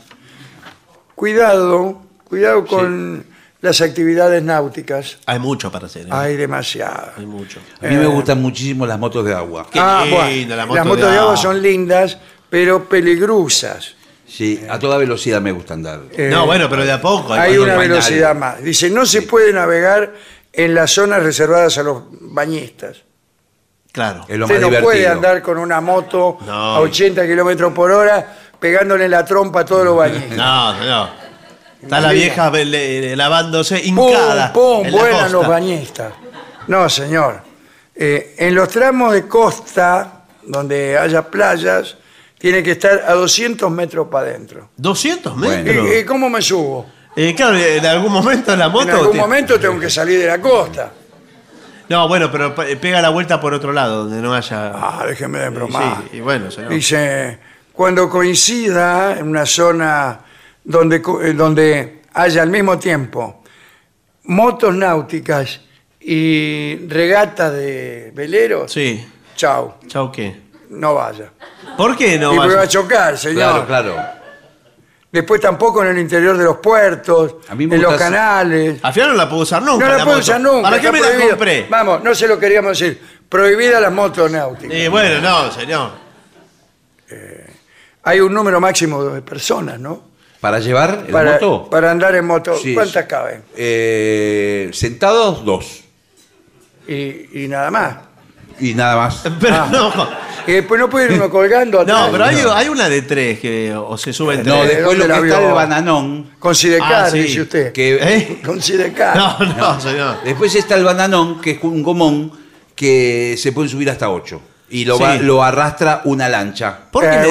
Cuidado, cuidado con las actividades náuticas. Hay mucho para hacer. ¿eh? Hay demasiadas. Hay mucho. A mí me gustan muchísimo las motos de agua. Qué Ah, linda bueno, la moto las motos de de agua son lindas, pero peligrosas. Sí, a toda velocidad me gusta andar. Eh, No, bueno, pero de a poco. hay cuando una hay velocidad más. Dice, no se puede navegar en las zonas reservadas a los bañistas. Claro. Es lo Usted más no divertido. puede andar con una moto No. a 80 kilómetros por hora pegándole la trompa a todos los bañistas. No, no. Está la vieja le- le- lavándose ¡Pum, hincada. pum! en la Vuelan costa. los bañistas. No, señor. Eh, en los tramos de costa, donde haya playas, tiene que estar a 200 metros para adentro. 200 Bueno. metros. ¿Y, y cómo me subo? Eh, claro, en algún momento la moto. en algún te- momento tengo que salir de la costa. No, bueno, pero pe- pega la vuelta por otro lado, donde no haya. Ah, déjeme de Sí, bromar. y bueno, señor. Dice, cuando coincida en una zona donde, eh, donde haya al mismo tiempo motos náuticas y regata de veleros, Sí. chao, Chau, ¿qué? no vaya. ¿Por qué no y me va a chocar, señor. Claro, claro. Después tampoco en el interior de los puertos, A mí me en los canales. Al final no la puedo usar nunca. No la puedo moto. usar nunca. ¿Para qué está me la prohibido. compré? Vamos, no se lo queríamos decir. Prohibida las motos náuticas. Eh, bueno, no, señor. Hay un número máximo de personas, ¿no? ¿Para llevar la Para, moto? para andar en moto. Sí, ¿Cuántas sí. caben? Eh, sentados, dos. Y, y nada más. Y nada más. [LAUGHS] Pero Ah. no. Y después no puede ir uno colgando atrás. No, pero hay, hay una de tres que o se sube en No, tres. de- después ¿dónde lo que está el bananón. Con Sidecar, Ah, sí. dice usted. Que, ¿Eh? Con Sidecar. No, no, señor. Después está el bananón, que es un gomón que se puede subir hasta ocho. Y lo, Sí. va- lo arrastra una lancha. ¿Por qué Eh, le-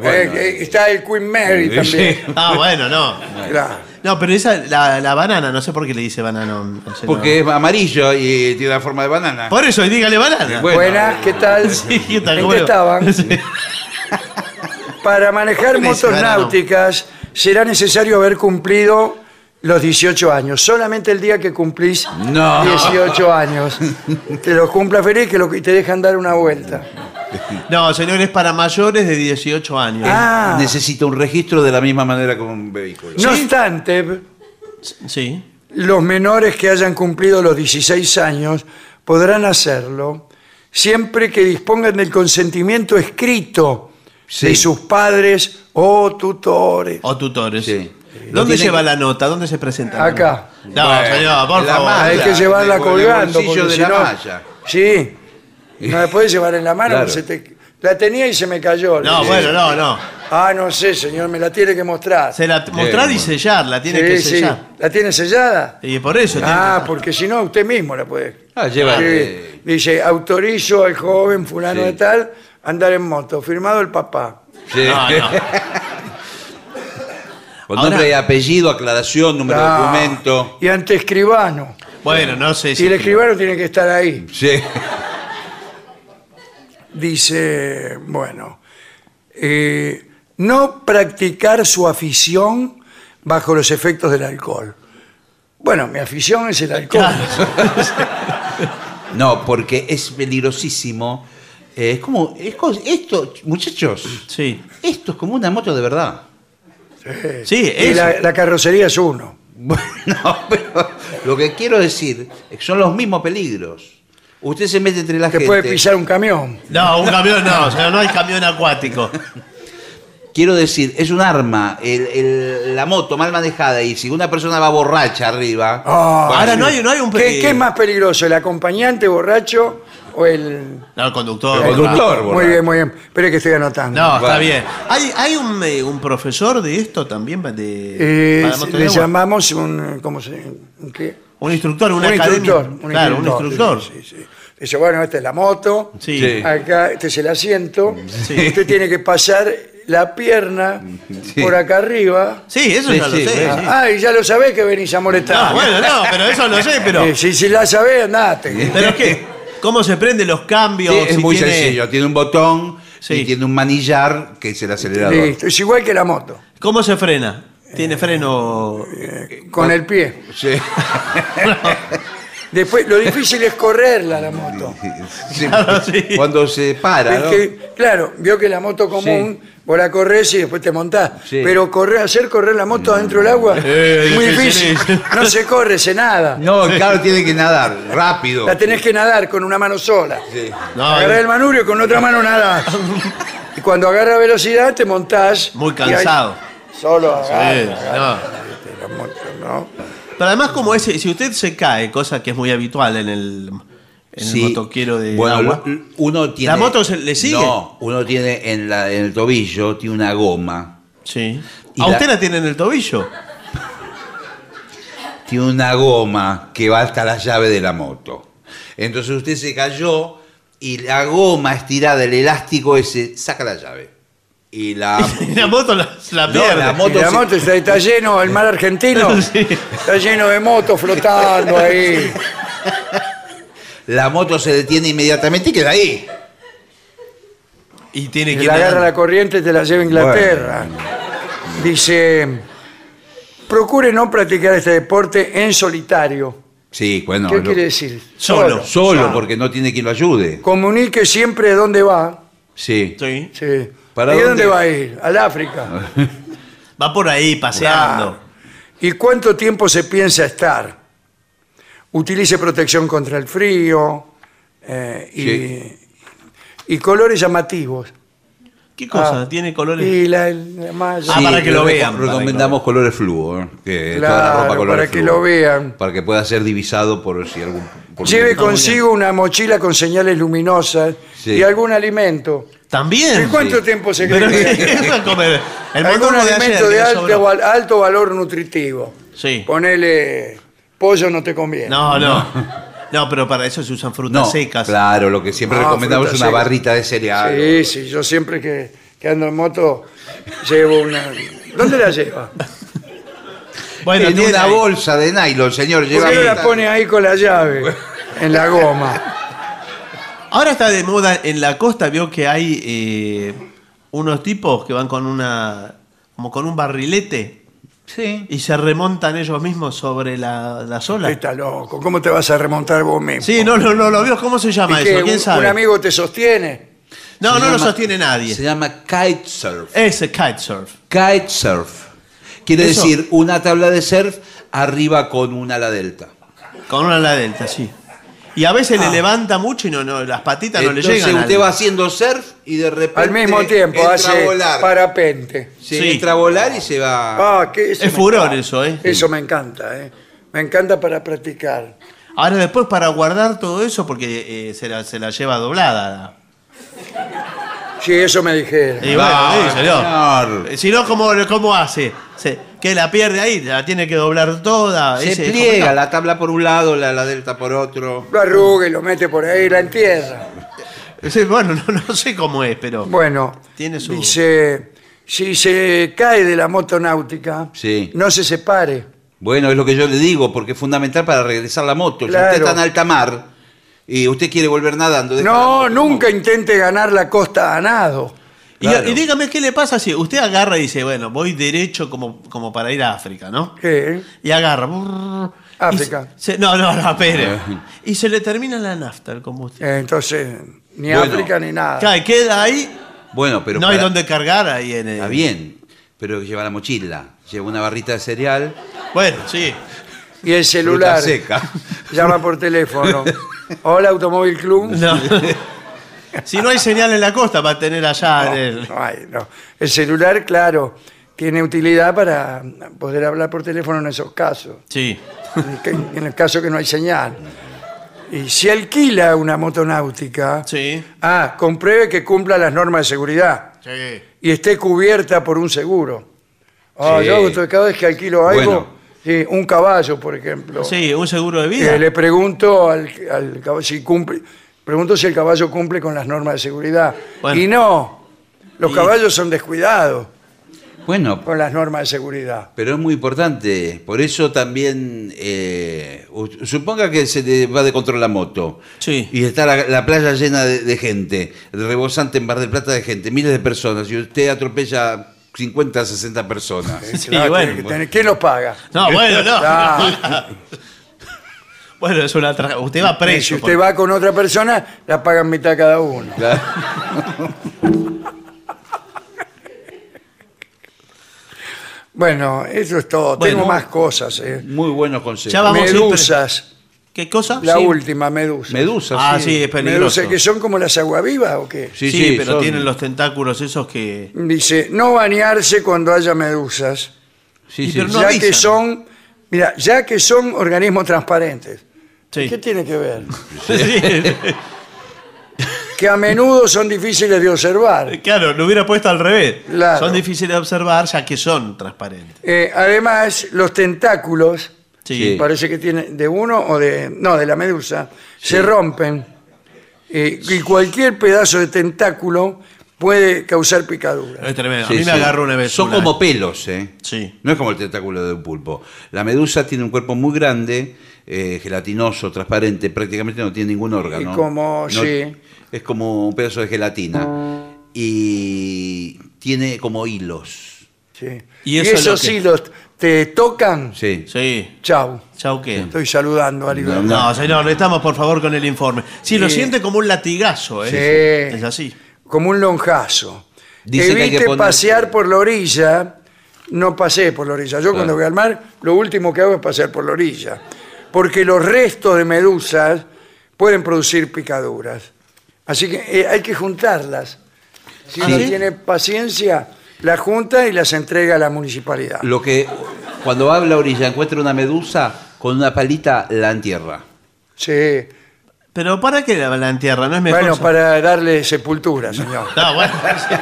bueno, Bueno, eh, eh, está el Queen Mary también. [LAUGHS] Ah, bueno, no. Claro. No, pero esa, la, la banana, no sé por qué le dice al señor. Porque es amarillo y tiene la forma de banana. Por eso, y dígale banana. Bueno. Buenas, ¿qué tal? Sí, ¿qué tal? ¿En ¿Cómo qué le va? estaban? Sí. Para manejar ¿Qué le dice motos náuticas será necesario haber cumplido los 18 años. Solamente el día que cumplís No. 18 años. [LAUGHS] Te los cumpla feliz que lo, y te dejan dar una vuelta. [LAUGHS] No, señor, es para mayores de 18 años. Ah, Necesita un registro de la misma manera que un vehículo. no obstante, Sí. los menores que hayan cumplido los 16 años podrán hacerlo siempre que dispongan del consentimiento escrito Sí. de sus padres o tutores. O tutores. Sí. ¿Dónde tiene lleva la nota? ¿Dónde se presenta? la Acá. nota? No, Bueno, señor, por la favor. malla. Hay que llevarla de- colgando. bolsillo porque de si la no- malla. Sí. No la puedes llevar en la mano. Claro. porque se te- La tenía y se me cayó. No, bueno, no, no. Ah, no sé, señor, me la tiene que mostrar. Se la mostrar y bueno. sellarla, tiene Sí, que sí. sellar. ¿La tiene sellada? Y por eso tiene Ah, que- porque si no, usted mismo la puede. Ah, lleva. Sí. eh, Dice, autorizo al joven fulano Sí. de tal andar en moto. Firmado el papá. sí. No, no. [LAUGHS] Con Ahora- nombre y apellido, aclaración, número Ah, de documento. Y ante escribano. Bueno, no sé si. Y el escribano tiene que estar ahí. Sí. Dice, bueno, eh, no practicar su afición bajo los efectos del alcohol. Bueno, mi afición es el alcohol. [LAUGHS] No, porque es peligrosísimo. Eh, es como, es co- esto, muchachos, Sí. esto es como una moto de verdad. Sí, Y la, la carrocería es uno. [LAUGHS] Bueno, pero lo que quiero decir es que son los mismos peligros. Usted se mete entre la Que gente. puede pisar un camión. No, un camión no, o sea, no hay camión acuático. [LAUGHS] Quiero decir, es un arma. El- el- la moto mal manejada y si una persona va borracha arriba. Ah, Ahora no hay, no hay un ¿Qué, qué es más peligroso, el acompañante borracho o el... No, el conductor. El conductor, Muy bien, muy bien. Espere que estoy anotando. No, está Bueno. bien. ¿Hay, hay un, eh, un profesor de esto también? De, Eh, para moto de le agua? llamamos un... ¿Cómo se un qué? Un instructor, una un academia. instructor. un claro, un instructor. Sí, sí, sí. Dice, bueno, esta es la moto. Sí. Acá, este es el asiento. Sí. Usted tiene que pasar la pierna Sí. por acá arriba. Sí, eso Sí, ya sí, lo sé. Ah, y ya lo sabés que venís a molestar. No, bueno, no, pero eso lo sé, pero. Si, si la sabés, andate. [LAUGHS] ¿Pero qué? ¿Cómo se prenden los cambios? Sí, es Si muy tiene- sencillo. Tiene un botón Sí. y tiene un manillar que es el acelerador. Listo, es igual que la moto. ¿Cómo se frena? ¿Tiene freno? Con el pie. Sí. [LAUGHS] Después, lo difícil es correrla la moto. Sí. Claro, sí. Cuando se para, Es ¿no? que, claro, vio que la moto común, vos la corres y después te montás. Sí. Pero correr, hacer correr la moto adentro del agua Eh, es muy difícil. No se corre, se nada. No, claro, tiene que nadar rápido. La tenés que nadar con una mano sola. Sí. No, Agarrar el manubrio y con otra mano nada. [LAUGHS] Y cuando agarra velocidad te montás. Muy y ahí cansado. Solo Sí, agarra, no. Pero además, como ese, si usted se cae, cosa que es muy habitual en el, en Sí. el motoquero de bueno, agua. uno tiene. ¿La moto se- le sigue? No, uno tiene en, la, en el tobillo, tiene una goma. Sí. Y ¿A la- usted la tiene en el tobillo? [LAUGHS] Tiene una goma que va hasta la llave de la moto. Entonces usted se cayó y la goma estirada, el elástico ese, saca la llave. Y la. [LAUGHS] Y la [LAUGHS] moto la, la No, la Y moto la se- moto está, está lleno, el mar argentino [LAUGHS] Sí. está lleno de motos flotando ahí. la moto se detiene inmediatamente y queda ahí. Y tiene que la agarra la corriente y te la lleva a Inglaterra. Dice, procure no practicar este deporte en solitario. Sí, bueno. ¿Qué lo- quiere decir? Solo. Solo, Ah. porque no tiene quien lo ayude. Comunique siempre dónde va. Sí. Sí. Sí. ¿Para ¿Y dónde? dónde va a ir? Al África. [LAUGHS] Va por ahí paseando. ¿Y cuánto tiempo se piensa estar? Utilice protección contra el frío eh, y, Sí. y colores llamativos. ¿Qué cosa? Ah. ¿Tiene colores? Y la, la malla. Ah, para que lo vean, para Recomendamos colores fluo, ¿eh? que Claro, toda la ropa color para que fluo, lo vean. Para que pueda ser divisado por si algún. por Lleve consigo una mochila con señales luminosas Sí. y algún alimento. ¿También? ¿Y cuánto sí. tiempo se ¿Pero cree [LAUGHS] qué que-? El Algún de alimento de alto, sobró. val- alto valor nutritivo. Sí. Ponele pollo no te conviene. No, no. No, pero para eso se usan frutas No, secas. claro, lo que siempre No, recomendamos es frutas una secas. barrita de cereal. Sí, sí, yo siempre que, que ando en moto llevo una... ¿Dónde la lleva? Bueno, en tiene una ahí. bolsa de nylon, señor. ¿Por Lleva qué no la pone ahí con la llave? En la goma. Ahora está de moda en la costa, vio que hay eh, unos tipos que van con una. como con un barrilete Sí. y se remontan ellos mismos sobre la, la sola. Está loco. ¿Cómo te vas a remontar vos mismo? Sí, no, no, no, lo vio. ¿Cómo se llama ¿Y que eso? ¿Quién un, sabe? un amigo te sostiene? no, Se no lo llama- sostiene nadie. Se llama kitesurf. Ese kitesurf. Kitesurf. Quiere Eso- decir una tabla de surf arriba con un ala delta. Con una ala delta, sí. Y a veces le levanta mucho y no, no, las patitas no le Entonces llegan. usted al- va haciendo surf y de repente Al mismo tiempo entra a hace volar. parapente. Sí, Sí. entra a volar y se va. Ah, que eso Es me furor encanta. eso, ¿eh? Eso me encanta, ¿eh? Me encanta para practicar. Ahora después para guardar todo eso, porque eh, se, la, se la lleva doblada. Sí, eso me dijeron. Y bueno, No, sí, señor. señor. Eh, Si no, ¿cómo, cómo hace? Se- que la pierde ahí, la tiene que doblar toda. Se ese es pliega la tabla por un lado, la, la delta por otro. Lo arruga y lo mete por ahí y la entierra. Sí, bueno, no, no sé cómo es, pero. Bueno, Tiene su- dice, si se cae de la moto náutica, Sí. no se separe. Bueno, es lo que yo le digo, porque es fundamental para regresar la moto. Si usted está en alta mar y usted quiere volver nadando. deja la No, moto. nunca intente ganar la costa a nado. Y, Claro. y dígame qué le pasa si usted agarra y dice, bueno, voy derecho como, como para ir a África, ¿no? ¿Qué? Y agarra. brrr, y África. se- no, no, no, espere. Y se le termina la nafta el combustible. Eh, Entonces, ni Bueno. África ni nada. Claro, y queda ahí. Bueno, pero. no hay dónde cargar ahí en el. Está bien, pero lleva la mochila. Lleva una barrita de cereal. Bueno, sí. y el celular Fruta seca. llama por teléfono. [LAUGHS] Hola, Automóvil Club. No. [LAUGHS] si no hay señal en la costa para tener allá No, el- no hay, no. El celular, claro, tiene utilidad para poder hablar por teléfono en esos casos. Sí. En el, que- en el caso que no hay señal. Y si alquila una motonáutica, Sí. ah, compruebe que cumpla las normas de seguridad Sí. y esté cubierta por un seguro. Ah, Sí. yo cada vez que alquilo algo, Bueno. sí, un caballo, por ejemplo, Sí, un seguro de vida. eh, le pregunto al, al caballo si cumple, pregunto si el caballo cumple con las normas de seguridad. Bueno. Y no, los Y- caballos son descuidados Bueno, con las normas de seguridad. pero es muy importante. Por eso también, eh, u- suponga que se le va de control la moto. Sí. Y está la, la playa llena de, de gente, rebosante en Bar del Plata de gente, miles de personas, y usted atropella 50, 60 personas. Sí, Claro, bueno. tiene que tener- ¿Quién los paga? No, bueno, no. Ah, [LAUGHS] Bueno, es una tra- Usted va y preso. si usted va con otra persona, la pagan mitad cada uno. Claro. [LAUGHS] Bueno, eso es todo. Bueno. Tengo más cosas. eh. Muy buenos consejos. Ya vamos Medusas. ¿Qué cosa? La Sí. última medusa. Medusa, Ah, sí, es peligroso. Medusas que son como las aguavivas o qué? Sí, Sí, sí, pero son- tienen los tentáculos esos que. Dice, no bañarse cuando haya medusas, Sí, Y sí. pero no ya avisan. que son, mira, ya que son organismos transparentes. Sí. ¿Qué tiene que ver? Sí. Que a menudo son difíciles de observar. Claro, lo hubiera puesto al revés. Claro. Son difíciles de observar ya que son transparentes. Eh, además, los tentáculos, Sí. Sí. parece que tiene de uno o de, no, de la medusa, se rompen. eh, y cualquier pedazo de tentáculo puede causar picadura. Es tremendo. Sí, a mí me agarró una vez. Son una. como pelos, ¿eh? Sí. No es como el tentáculo de un pulpo. La medusa tiene un cuerpo muy grande, eh, gelatinoso, transparente, prácticamente no tiene ningún órgano. Y como- No- sí. Es como un pedazo de gelatina. Y tiene como hilos. Sí. Y Y, eso es lo esos que- hilos te tocan, Sí. Sí. chau. Chau, ¿qué? Estoy saludando a Libertad. No, señor, estamos por favor con el informe. Sí, lo Sí. siente como un latigazo, ¿eh? Sí. Es así. Como un lonjazo. Dice que hay que Evite poner- pasear por la orilla. No pasé por la orilla. Yo cuando voy al mar, lo último que hago es pasear por la orilla. Porque los restos de medusas pueden producir picaduras. Así que eh, hay que juntarlas. Si ¿Ah, uno sí? tiene paciencia, las junta y las entrega a la municipalidad. Lo que cuando va a la orilla encuentra una medusa, con una palita la entierra. Sí. Pero ¿para qué la, la entierra? No es mejor. Bueno, sa- para darle sepultura, señor. [LAUGHS] No, bueno. sí.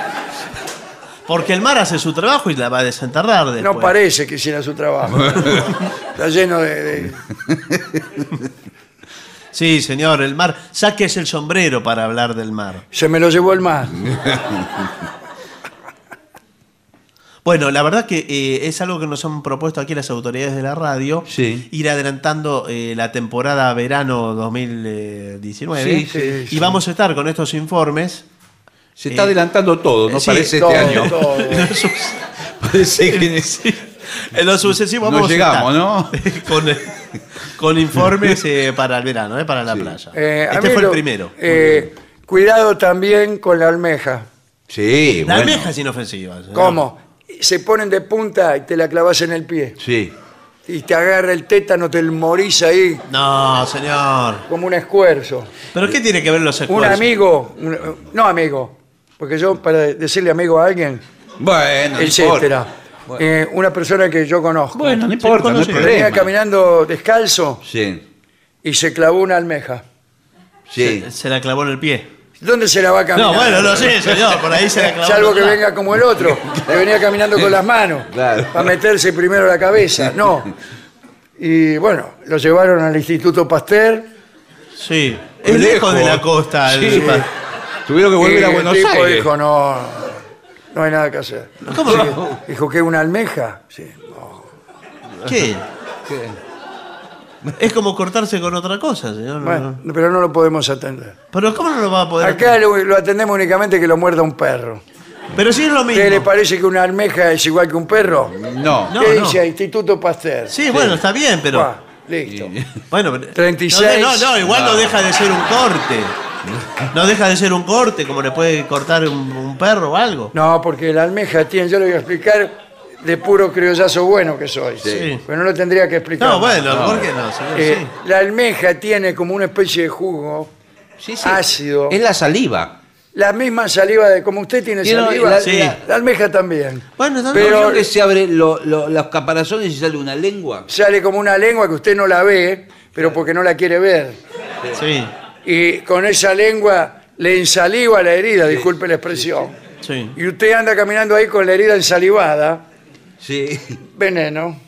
Porque el mar hace su trabajo y la va a desenterrar después. No parece que hiciera su trabajo. [LAUGHS] Está lleno de- de, Sí, señor, el mar. Sáquese el sombrero para hablar del mar. Se me lo llevó el mar. [LAUGHS] Bueno, la verdad que eh, es algo que nos han propuesto aquí las autoridades de la radio. Sí. Ir adelantando eh, la temporada verano 2019. Sí, sí, y sí. vamos a estar con estos informes. Se está Eh, adelantando todo, ¿no? sí, Parece todo, este año. todo. [LAUGHS] Parece que En lo sucesivo No vamos a llegamos, estar [LAUGHS] con, con informes eh, para el verano, eh, para la playa. Eh, este fue lo- el primero. eh, cuidado también con la almeja. Sí, la bueno. almeja es inofensiva. ¿Cómo? Se ponen de punta y te la clavas en el pie. Sí. Y te agarra el tétano, te morís ahí No, señor. como un escuerzo. ¿Pero qué tiene que ver los Un esfuerzos? amigo, un- no amigo, porque yo para decirle amigo a alguien, Bueno, no etcétera. importa. Eh, una persona que yo conozco. Bueno, no importa, no hay conoce. Venía caminando descalzo Sí, y se clavó una almeja. sí. Se, se la clavó en el pie. ¿Dónde se la va a caminar? No, bueno, no sé, señor, por ahí se la clavó. Salvo que venga como el otro, que venía caminando con las manos Claro. para meterse primero la cabeza. No. Y bueno, lo llevaron al Instituto Pasteur. Sí. Es lejos lejos. de la costa. el- Sí. Tuvieron que volver y a el Buenos tipo Aires. dijo, no, no hay nada que hacer. ¿Cómo Sí. no? Dijo que una almeja. Sí. ¿Qué? Es como cortarse con otra cosa, señor. no, Bueno, no. pero no lo podemos atender. Pero ¿cómo no lo va a poder Acá lo, lo atendemos únicamente que lo muerda un perro. Pero sí es lo mismo. ¿Qué le parece que una almeja es igual que un perro? No. No, ¿Qué no. dice Instituto Pasteur? Sí, bueno, está bien, pero... Ah, listo. [LAUGHS] Bueno, pero- 36. No, no, no, igual no deja de ser un corte. No deja de ser un corte, como le puede cortar un, un perro o algo. No, porque la almeja tiene, yo le voy a explicar de puro criollazo bueno que soy. Sí. Pero no lo tendría que explicar. No, bueno, ¿por qué no, señor? Eh, Sí. La almeja tiene como una especie de jugo Sí, sí. ácido. Es la saliva. La misma saliva de como usted tiene Tiene saliva, la- Sí. la almeja también. Bueno, no, Pero- ¿No vio que se abre lo- lo- los caparazones y sale una lengua? Sale como una lengua que usted no la ve, pero porque no la quiere ver. Sí, Y con esa lengua le ensaliva la herida, disculpe la expresión. sí. Y usted anda caminando ahí con la herida ensalivada, Sí. veneno.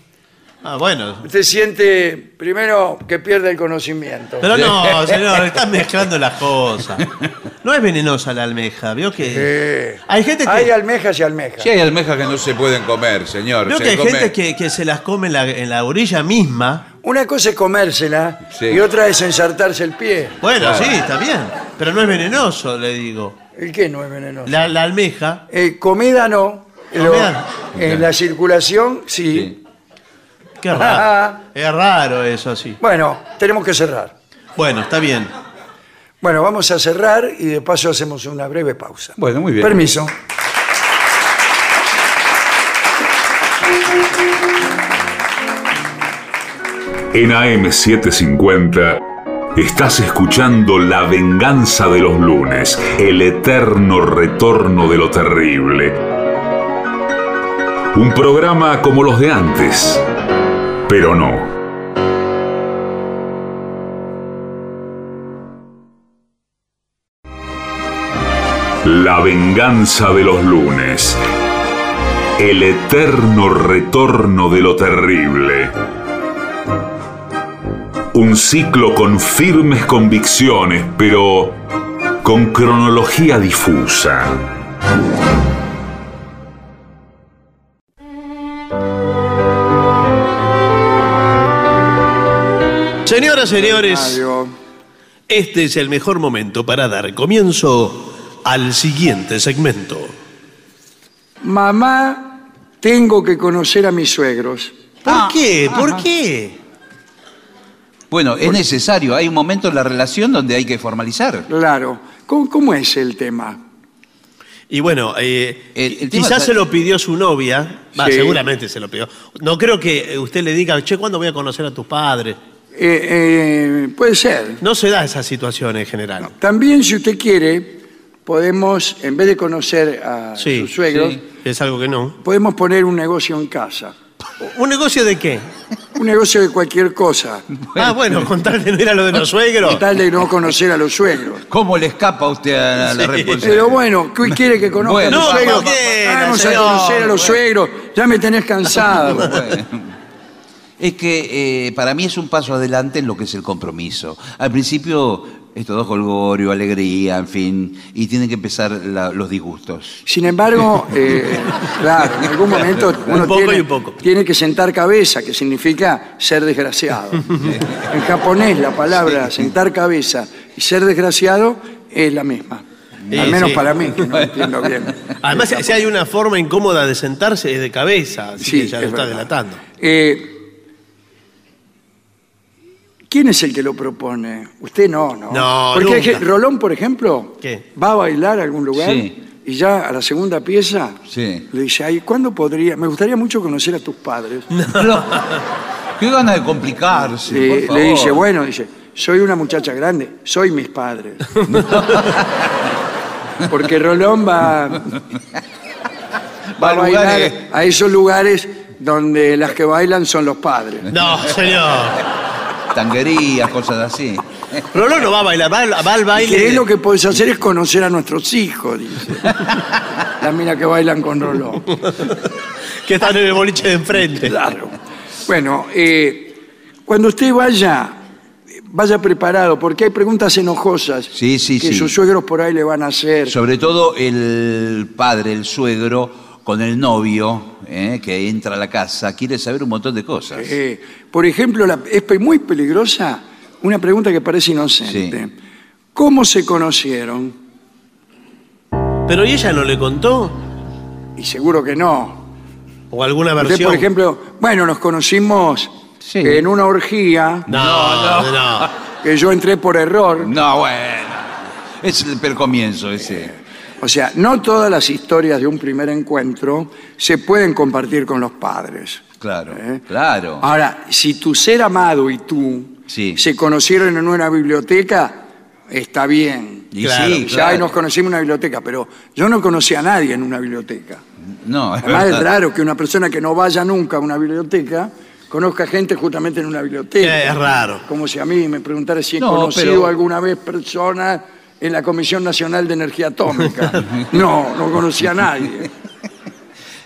Ah, bueno. Usted siente primero que pierde el conocimiento. Pero no, [LAUGHS] señor, estás mezclando las cosas. No es venenosa la almeja, vio que. Eh, Hay gente que. Hay almejas y almejas. Sí hay almejas que no se pueden comer, señor. Veo Se que hay come- gente que, que se las come en la, en la orilla misma. Una cosa es comérsela Sí. y otra es ensartarse el pie. Bueno, sí, está bien. Pero no es venenoso, le digo. ¿El qué no es venenoso? La, la almeja. Eh, comida no, pero en la circulación sí. Sí. Qué raro. Es raro eso, sí. Bueno, tenemos que cerrar. Bueno, está bien. Bueno, vamos a cerrar y de paso hacemos una breve pausa. Bueno, muy bien. Permiso. En AM750 estás escuchando La venganza de los lunes, el eterno retorno de lo terrible. Un programa como los de antes, pero no. La venganza de los lunes, el eterno retorno de lo terrible. Un ciclo con firmes convicciones, pero con cronología difusa. Señoras, señores, este es el mejor momento para dar comienzo al siguiente segmento. Mamá, tengo que conocer a mis suegros. ¿Por qué? ¿Por qué? Bueno, es necesario. Hay un momento en la relación donde hay que formalizar. Claro. ¿Cómo, cómo es el tema? Y bueno, eh, El- el tema quizás está- se lo pidió su novia. Va, Sí. seguramente se lo pidió. No creo que usted le diga, che, ¿cuándo voy a conocer a tus padres? Eh, eh, puede ser. No se da esa situación en general. También, si usted quiere, podemos, en vez de conocer a Sí, sus suegros, sí. Es algo que no. podemos poner un negocio en casa. ¿Un negocio de qué? Un negocio de cualquier cosa. Ah, bueno, con tal de no ir a lo de los suegros. Con tal de no conocer a los suegros. ¿Cómo le escapa a usted a la, responsabilidad? Pero bueno, ¿qué quiere que conozca Bueno, a los no, suegros? ¿por qué? Vamos a señor? conocer a los suegros. Ya me tenés cansado. Bueno. Es que eh, para mí es un paso adelante en lo que es el compromiso. Al principio es todo jolgorio, alegría, en fin, y tienen que empezar la- los disgustos. Sin embargo, [LAUGHS] eh, claro, en algún momento uno poco tiene, y un poco. tiene que sentar cabeza, que significa ser desgraciado. [LAUGHS] En japonés la palabra sentar cabeza y ser desgraciado es la misma. Sí, Al menos sí. para mí, que no entiendo bien. Además, si hay una forma incómoda de sentarse, es de cabeza, así Sí, que ya lo es está verdad. delatando. Eh, ¿Quién es el que lo propone? Usted no, ¿no? No, Porque que- Rolón, por ejemplo, ¿Qué? va a bailar a algún lugar Sí. y ya a la segunda pieza Sí. le dice, ay, ¿cuándo podría? Me gustaría mucho conocer a tus padres. [LAUGHS] Qué ganas de complicarse. Por le favor. dice, bueno, dice, soy una muchacha grande, soy mis padres. [LAUGHS] Porque Rolón va, va a bailar lugares- a esos lugares donde las que bailan son los padres. No, señor. Tanguerías, cosas así. Rolón no va a bailar, va, al- va al baile. Que es lo que podés hacer es conocer a nuestros hijos, dice. Las minas que bailan con Rolón. que están en el boliche de enfrente. Claro. Bueno, eh, cuando usted vaya, vaya preparado, porque hay preguntas enojosas Sí, sí, que sí. sus suegros por ahí le van a hacer. Sobre todo el padre, el suegro, con el novio eh, que entra a la casa, quiere saber un montón de cosas. Eh, por ejemplo, la- es muy peligrosa una pregunta que parece inocente. ¿Cómo se conocieron? Pero ¿y ella no le contó? Y seguro que no. ¿O alguna Usted, versión? por ejemplo, bueno, nos conocimos Sí. en una orgía No, no, no. que yo entré por error. No, bueno. Es el, el comienzo ese. O sea, no todas las historias de un primer encuentro se pueden compartir con los padres. Claro, ¿eh? claro. Ahora, si tu ser amado y tú Sí. se conocieron en una biblioteca, está bien. Y Claro, sí, Ya claro. nos conocimos en una biblioteca, pero yo no conocí a nadie en una biblioteca. No, es Además es raro que una persona que no vaya nunca a una biblioteca conozca gente justamente en una biblioteca. Es raro. Como si a mí me preguntara si he No, conocido pero- alguna vez personas en la Comisión Nacional de Energía Atómica. [LAUGHS] no, no conocí a nadie.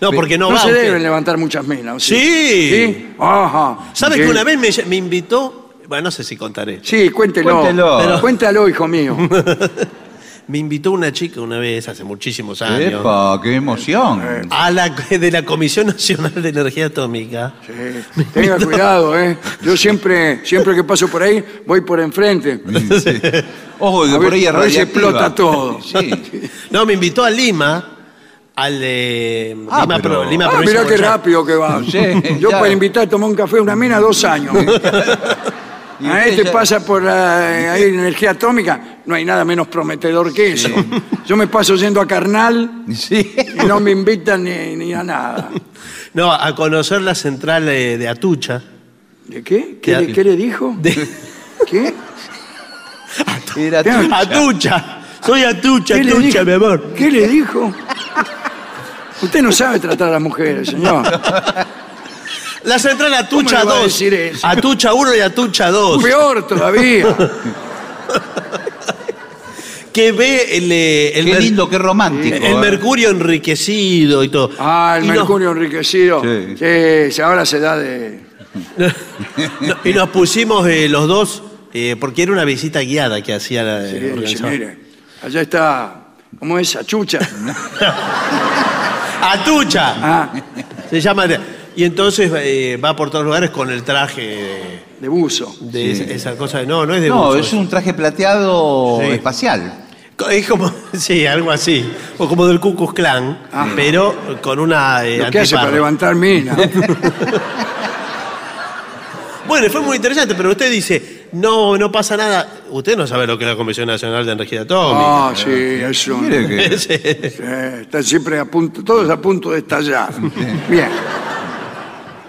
No, porque no, No, va. se usted. deben levantar muchas minas. ¿o Sí. ¿Sí? Ajá. ¿Sabe Sí. que una vez me, me invitó? Bueno, no sé si contaré. Sí, cuéntelo. Cuéntelo. Pero- Cuéntalo, hijo mío. [LAUGHS] Me invitó una chica una vez, hace muchísimos años, Epa, qué emoción. a la de la Comisión Nacional de Energía Atómica. Sí. Tenga cuidado, ¿eh? Yo siempre, siempre que paso por ahí, voy por enfrente. [LAUGHS] Ojo, que A por ver- ahí es radiactiva. explota todo. Sí. No, me invitó a Lima, al de Ah, Lima, pero- Pro- Lima Ah, Provincia mirá qué rápido que va. Sí, Yo ya. para invitar a tomar un café a una mina dos años. [LAUGHS] Y A usted este pasa por la ahí, energía atómica, no hay nada menos prometedor que eso. Yo me paso yendo a Carnal Sí. y no me invitan ni, ni a nada. No, a conocer la central eh, de Atucha. ¿De qué? ¿Qué, le, qué le dijo? De- ¿Qué? Era tuya. Atucha. Soy Atucha, ¿Qué le Atucha, dijo? mi amor. ¿Qué le dijo? Usted no sabe tratar a las mujeres, señor. La central Atucha ¿Cómo le va a 2. decir eso? Atucha 1 y Atucha 2. Peor todavía. [LAUGHS] Que ve el, eh, el, Qué mer- lindo, qué romántico. el ¿eh? mercurio enriquecido y todo. Ah, el Y nos- mercurio enriquecido. Sí. Sí, sí, ahora se da de... [LAUGHS] No, y nos pusimos eh, los dos, eh, porque era una visita guiada que hacía la Sí, eh, sí, organizadora. mire, allá está... ¿Cómo es? Achucha. [LAUGHS] ¡Atucha! Ah, Se llama. Y entonces eh, va por todos lugares con el traje de buzo. de, de esa, esa cosa. de- No, no es de No, buzo, es un traje plateado Sí. espacial. Es como, [LAUGHS] sí, algo así. O como del Ku Klux Klan, Ah. pero con una. eh, Lo que hace para levantar minas. [LAUGHS] Bueno, fue muy interesante, pero usted dice, no, no pasa nada. Usted no sabe lo que es la Comisión Nacional de Energía Atómica. Ah, sí, eso. Mire que- [LAUGHS] Sí. Sí, están siempre a punto, todos a punto de estallar. Bien.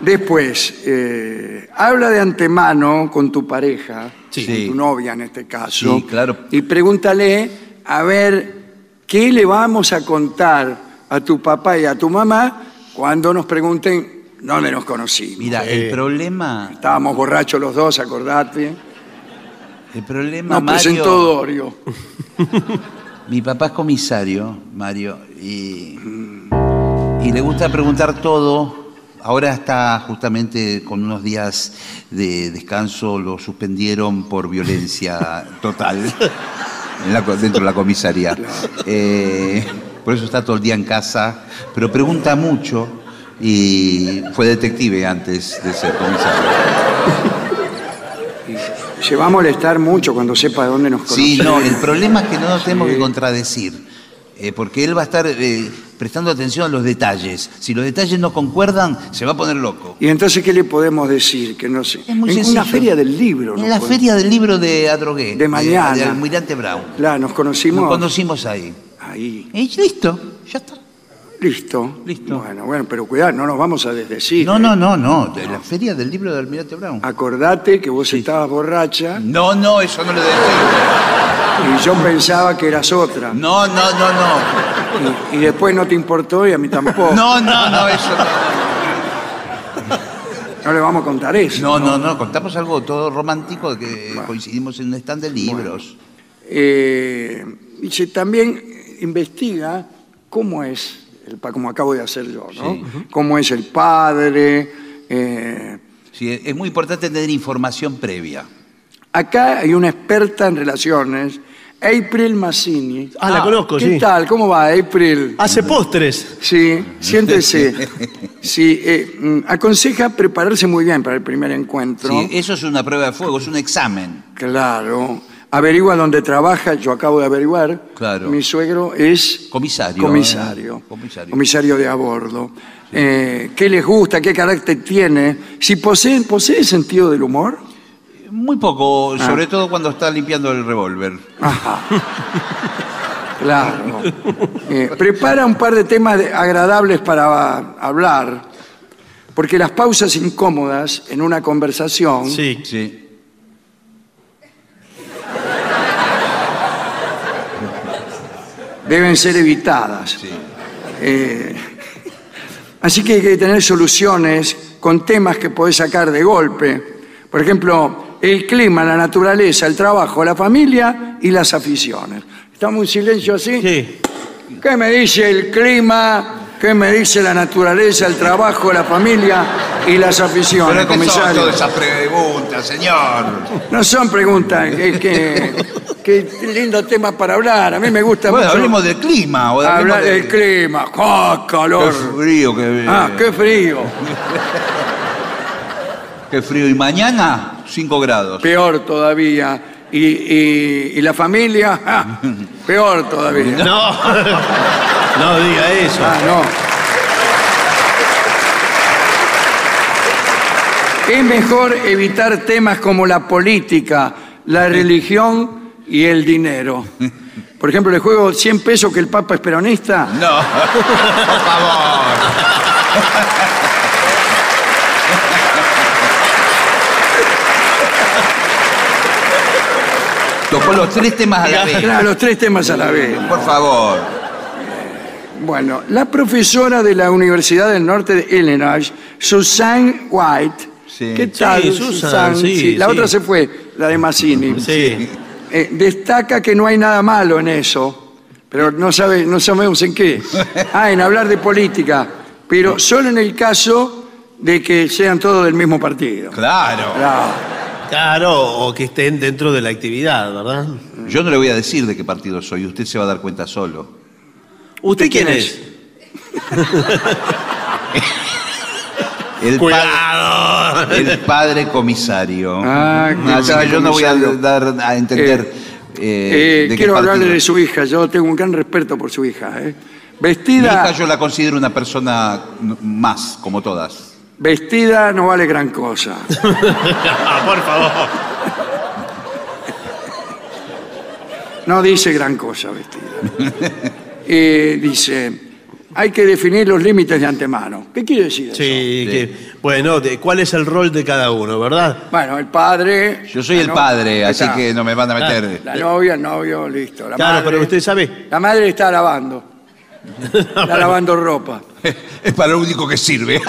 Después, eh, habla de antemano con tu pareja, Sí. con tu novia en este caso. Sí, claro. Y pregúntale a ver qué le vamos a contar a tu papá y a tu mamá cuando nos pregunten dónde nos conocimos. Mira, el problema, Estábamos borrachos los dos, acordate. el problema, Nos Mario, presentó Dorio. [LAUGHS] mi papá es comisario, Mario, y, y le gusta preguntar todo. Ahora está justamente con unos días de descanso, lo suspendieron por violencia [LAUGHS] total en la co- dentro de la comisaría. Eh, por eso está todo el día en casa, pero pregunta mucho y fue detective antes de ser comisario. Se va a molestar mucho cuando sepa dónde nos conocemos. Sí, no, el problema es que no nos tenemos que contradecir, eh, porque él va a estar eh, prestando atención a los detalles. Si los detalles no concuerdan, se va a poner loco. Y entonces, ¿qué le podemos decir? Que no sé. Es muy en sencillo. una feria del libro. En ¿no? la Podemos- feria del libro de Adrogué, De mañana. de Almirante Brown. Claro, nos conocimos. Nos conocimos ahí. Ahí. Y listo, ya está. Listo. Listo. Bueno, bueno, pero cuidado, no nos vamos a desdecir. No, ¿eh? no, no, no, de la feria del libro de Almirante Brown. Acordate que vos estabas borracha No, no, eso no lo decimos. Y yo pensaba que eras otra. No, no, no, no. Y, y después no te importó y a mí tampoco. No, no, no, eso no. No le vamos a contar eso. No, no, no, contamos algo todo romántico que coincidimos en un stand de libros. Eh, dice, también investiga cómo es, el, pa- como acabo de hacer yo, ¿no? Sí. Cómo es el padre. eh, Sí, es muy importante tener información previa. Acá hay una experta en relaciones, April Massini. Ah, la conozco, ¿Qué sí. tal? ¿Cómo va, April? Hace postres. Sí, siéntese. Sí, eh, mm, aconseja prepararse muy bien para el primer encuentro. Sí, eso es una prueba de fuego, es un examen. Claro. Averigua dónde trabaja, yo acabo de averiguar. Claro. Mi suegro es Comisario, Comisario. eh, comisario. Comisario de a bordo. Eh, ¿Qué les gusta? ¿Qué carácter tiene? Si posee, posee sentido del humor. Muy poco, Ah. sobre todo cuando está limpiando el revólver. Claro. Eh, prepara un par de temas de- agradables para hablar, porque las pausas incómodas en una conversación Sí. Sí. deben ser evitadas. Eh, así que hay que tener soluciones con temas que podés sacar de golpe. Por ejemplo, el clima, la naturaleza, el trabajo, la familia y las aficiones. Estamos en silencio así. Sí. ¿Qué me dice el clima? ¿Qué me dice la naturaleza, el trabajo, la familia y las aficiones, Pero ¿qué son comisario? todas esas preguntas, señor? No son preguntas, que, que- que lindo tema para hablar. A mí me gusta Bueno, mucho hablemos del clima. O hablemos hablar de- del clima. ¡Ah, Qué calor! frío que Ah, qué frío. [LAUGHS] qué frío. Y mañana, 5 grados. Peor todavía. Y, y- y la familia, [LAUGHS] peor todavía. No. [LAUGHS] no diga eso. Ah, no. Es mejor evitar temas como la política, la religión y el dinero. Por ejemplo, le juego 100 pesos que el Papa es peronista. No, [LAUGHS] por favor. Tocó los tres temas a la vez. Claro, los tres temas a la vez. Por favor. Bueno, la profesora de la Universidad del Norte de Illinois, Susan White. Sí. ¿Qué tal, Sí, Susan, sí, La sí. otra se fue, la de Mazzini. Sí. Eh, destaca que no hay nada malo en eso, pero no, sabe, no sabemos en qué. [LAUGHS] Ah, en hablar de política, pero solo en el caso de que sean todos del mismo partido. Claro. Claro. Claro, o que estén dentro de la actividad, ¿verdad? Yo no le voy a decir de qué partido soy, usted se va a dar cuenta solo. ¿Usted quién quién es? [LAUGHS] El Cuidado. pa- el padre comisario. Ah, ¿qué Así que yo no voy a dar a entender Eh, eh, Eh, de qué quiero hablarle partido. de su hija, yo tengo un gran respeto por su hija. ¿eh? Mi Vestida, hija yo la considero una persona más, como todas. Vestida no vale gran cosa. Ah, [LAUGHS] por favor. No dice gran cosa vestida. Eh, dice, hay que definir los límites de antemano. ¿Qué quiere decir eso? Sí, que, bueno, de, ¿cuál es el rol de cada uno, verdad? Bueno, el padre... Yo soy la el no- padre, así está. que no me van a meter. La novia, el novio, listo. La Claro, madre, pero usted sabe. La madre está lavando. [LAUGHS] Está lavando ropa. [LAUGHS] es para lo único que sirve.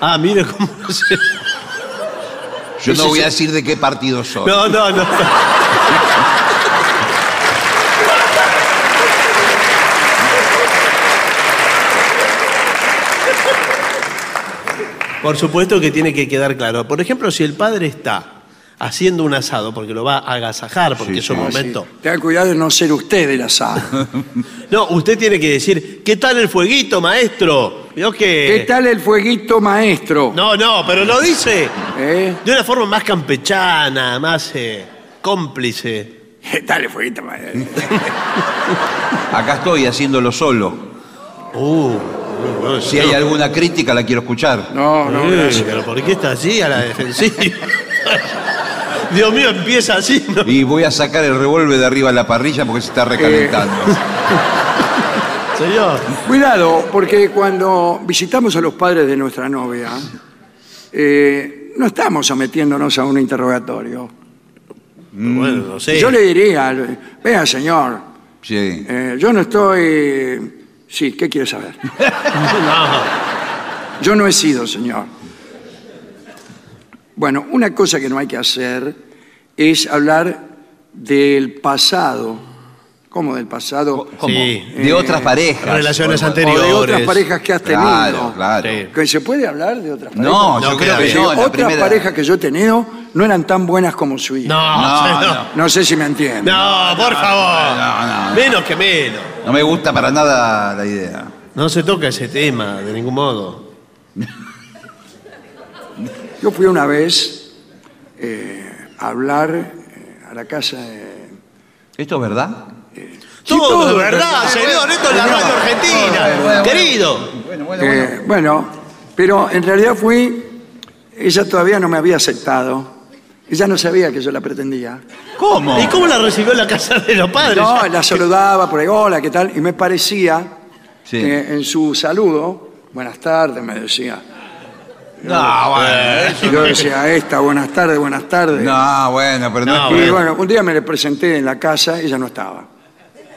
Ah, mire cómo se... Yo no voy a decir de qué partido soy. No, no, no. Por supuesto que tiene que quedar claro. Por ejemplo, si el padre está haciendo un asado porque lo va a agasajar, porque Sí, es un sí. momento. Tenga cuidado de no ser usted el asado. No, usted tiene que decir, ¿qué tal el fueguito, maestro? Vio que... ¿Qué tal el fueguito maestro? No, no, pero lo dice ¿Eh? de una forma más campechana, más eh, cómplice. ¿Qué tal el fueguito maestro? [LAUGHS] Acá estoy haciéndolo solo. Uh, Si hay alguna crítica la quiero escuchar. No, no, Eh, gracias. pero ¿por qué está así a la defensiva? [LAUGHS] Dios mío, empieza así. ¿no? Y voy a sacar el revólver de arriba de la parrilla porque se está recalentando. Señor. Cuidado, porque cuando visitamos a los padres de nuestra novia, eh, no estamos sometiéndonos a un interrogatorio. Bueno, no sé. Yo le diría, vea señor, Sí. eh, yo no estoy... Sí, ¿qué quiere saber? [LAUGHS] No. Yo no he sido, señor. Bueno, una cosa que no hay que hacer es hablar del pasado. ¿Cómo del pasado? ¿Cómo? Sí. De otras parejas. Relaciones O anteriores. de otras parejas que has tenido. Claro, claro. ¿Que ¿Se puede hablar de otras parejas? No, No yo queda creo que no. otras primera- parejas que yo he tenido no eran tan buenas como su hija. No, No, no, no. No sé si me entienden. No, por favor. no, no. Menos que menos. No me gusta para nada la idea. No se toca ese tema de ningún modo. [LAUGHS] Yo fui una vez eh, a hablar eh, a la casa de... ¿Esto es verdad? Todo, todo es verdad, verdad. señor. Esto es la radio argentina. Querido. Bueno, bueno, Eh, bueno, pero en realidad fui, ella todavía no me había aceptado Ella no sabía que yo la pretendía. ¿Cómo? ¿Y cómo la recibió en la casa de los padres? No, la saludaba por ahí, hola, ¿qué tal? Y me parecía Sí. que en su saludo, buenas tardes, me decía. No, bueno. Y yo decía, esta, buenas tardes, buenas tardes. No, bueno, pero no, Y que- bueno, un día me le presenté en la casa, ella no estaba.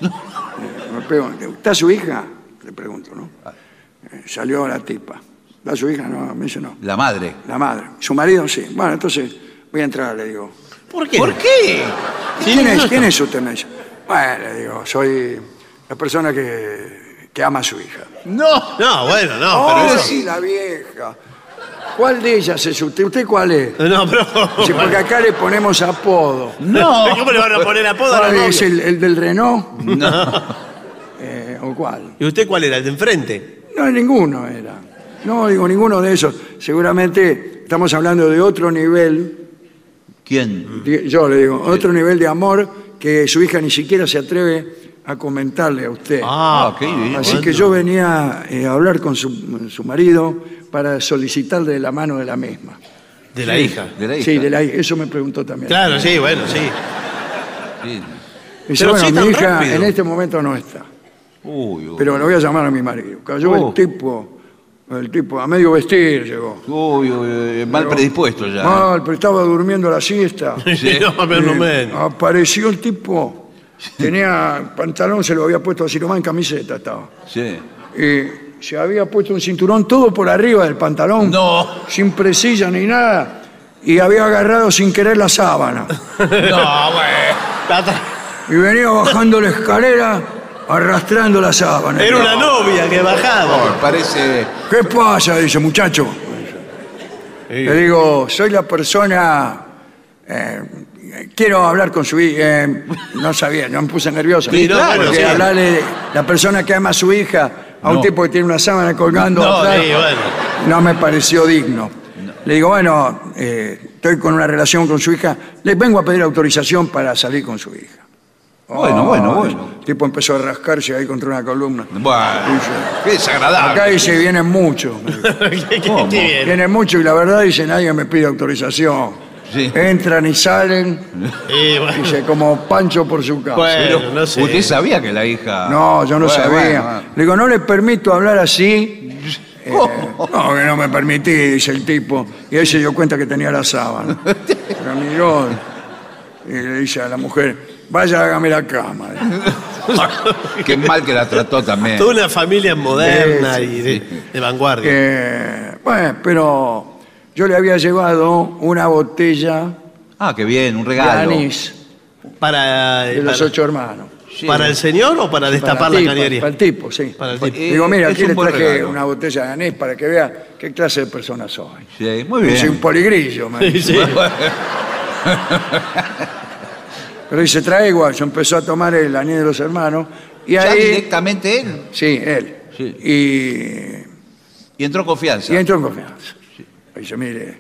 Me pregunté, ¿está su hija? Le pregunto, ¿no? Eh, Salió la tipa. ¿Está su hija? No, me dice no. La madre. La madre. ¿Su marido? Sí. Bueno, entonces voy a entrar, le digo. ¿Por qué? ¿Por qué? Sí, ¿Quién, es, ¿Quién es usted? Me dice. Bueno, le digo, soy la persona que, que ama a su hija. No. No, bueno, no, oh, pero eso... sí, la vieja. ¿Cuál de ellas es usted? ¿Usted cuál es? No, pero... Sí, porque acá le ponemos apodo. No. [LAUGHS] ¿Cómo le van a poner apodo a la ¿Cuál es el, el del Renault? No. [LAUGHS] Eh, ¿O cuál? ¿Y usted cuál era? ¿El de enfrente? No, ninguno era. No, digo, ninguno de esos. Seguramente estamos hablando de otro nivel, ¿Quién? di- yo le digo, otro nivel de amor que su hija ni siquiera se atreve a comentarle a usted. Ah, qué bien. Así bueno. que yo venía eh, a hablar con su, su marido para solicitarle la mano de la misma. De la hija. De la hija. Sí, de la hija. Eso me preguntó también. Claro, sí, bueno, sí. Sí. Dice, Pero bueno, sí, mi hija rápido. en este momento no está. Uy, uy. Pero lo voy a llamar a mi marido. Cayó Oh. el tipo, el tipo a medio vestir llegó. Uy, uy, uy, mal predispuesto ya. Mal, pero estaba durmiendo la siesta. [LAUGHS] Sí. no, pero no Eh, menos. apareció el tipo, tenía pantalón, se lo había puesto así nomás en camiseta estaba. Sí. Y se había puesto un cinturón todo por arriba del pantalón, No. sin presilla ni nada, y había agarrado sin querer la sábana. [LAUGHS] No, bueno. Tata- Y venía bajando la escalera arrastrando la sábana. Era una novia que bajaba. Oh, parece. ¿Qué pasa? Dice, muchacho. Le digo, soy la persona. eh, quiero hablar con su hija. eh, no sabía, no me puse nervioso. Sí, no, Porque sí. hablarle de la persona que ama a su hija a un No. tipo que tiene una sábana colgando No, atrás, sí, bueno. no me pareció digno. Le digo, bueno, eh, estoy con una relación con su hija. Le vengo a pedir autorización para salir con su hija. Bueno, bueno, bueno. El tipo empezó a rascarse ahí contra una columna. Bueno, qué desagradable. Acá dice, vienen muchos. [LAUGHS] Qué bien. Vienen muchos y la verdad dice, nadie me pide autorización. Sí. Entran y salen, [LAUGHS] Y bueno, dice, como Pancho por su casa. Bueno, Pero no sé. usted sabía que la hija. No, yo no Bueno, sabía. bueno, bueno. Le digo, no le permito hablar así. [LAUGHS] Eh, no, que no me permití, dice el tipo. Y ahí se dio cuenta que tenía la sábana. Miró y le dice a la mujer, vaya, hágame la cama. [LAUGHS] Qué mal que la trató también. Toda una familia moderna Sí, y de, de vanguardia. Eh, bueno, pero yo le había llevado una botella Ah, qué bien, un de regalo. anís Para, de los para, ocho hermanos. Sí. ¿Para el señor o para destapar Para la el tipo, cañería? Para el tipo, sí. Para el tipo. Eh, Digo, mira, es aquí un le buen traje regalo. una botella de anís para que vea qué clase de persona soy. Sí, muy bien. Soy un poligrillo, me Sí, dice. sí. [LAUGHS] Pero dice, trae igual. Yo empezó a tomar el anís de los hermanos. Y ¿Ya ahí. directamente él? Sí, él. Sí. Y, Y entró confianza. y entró en confianza. Dice, mire,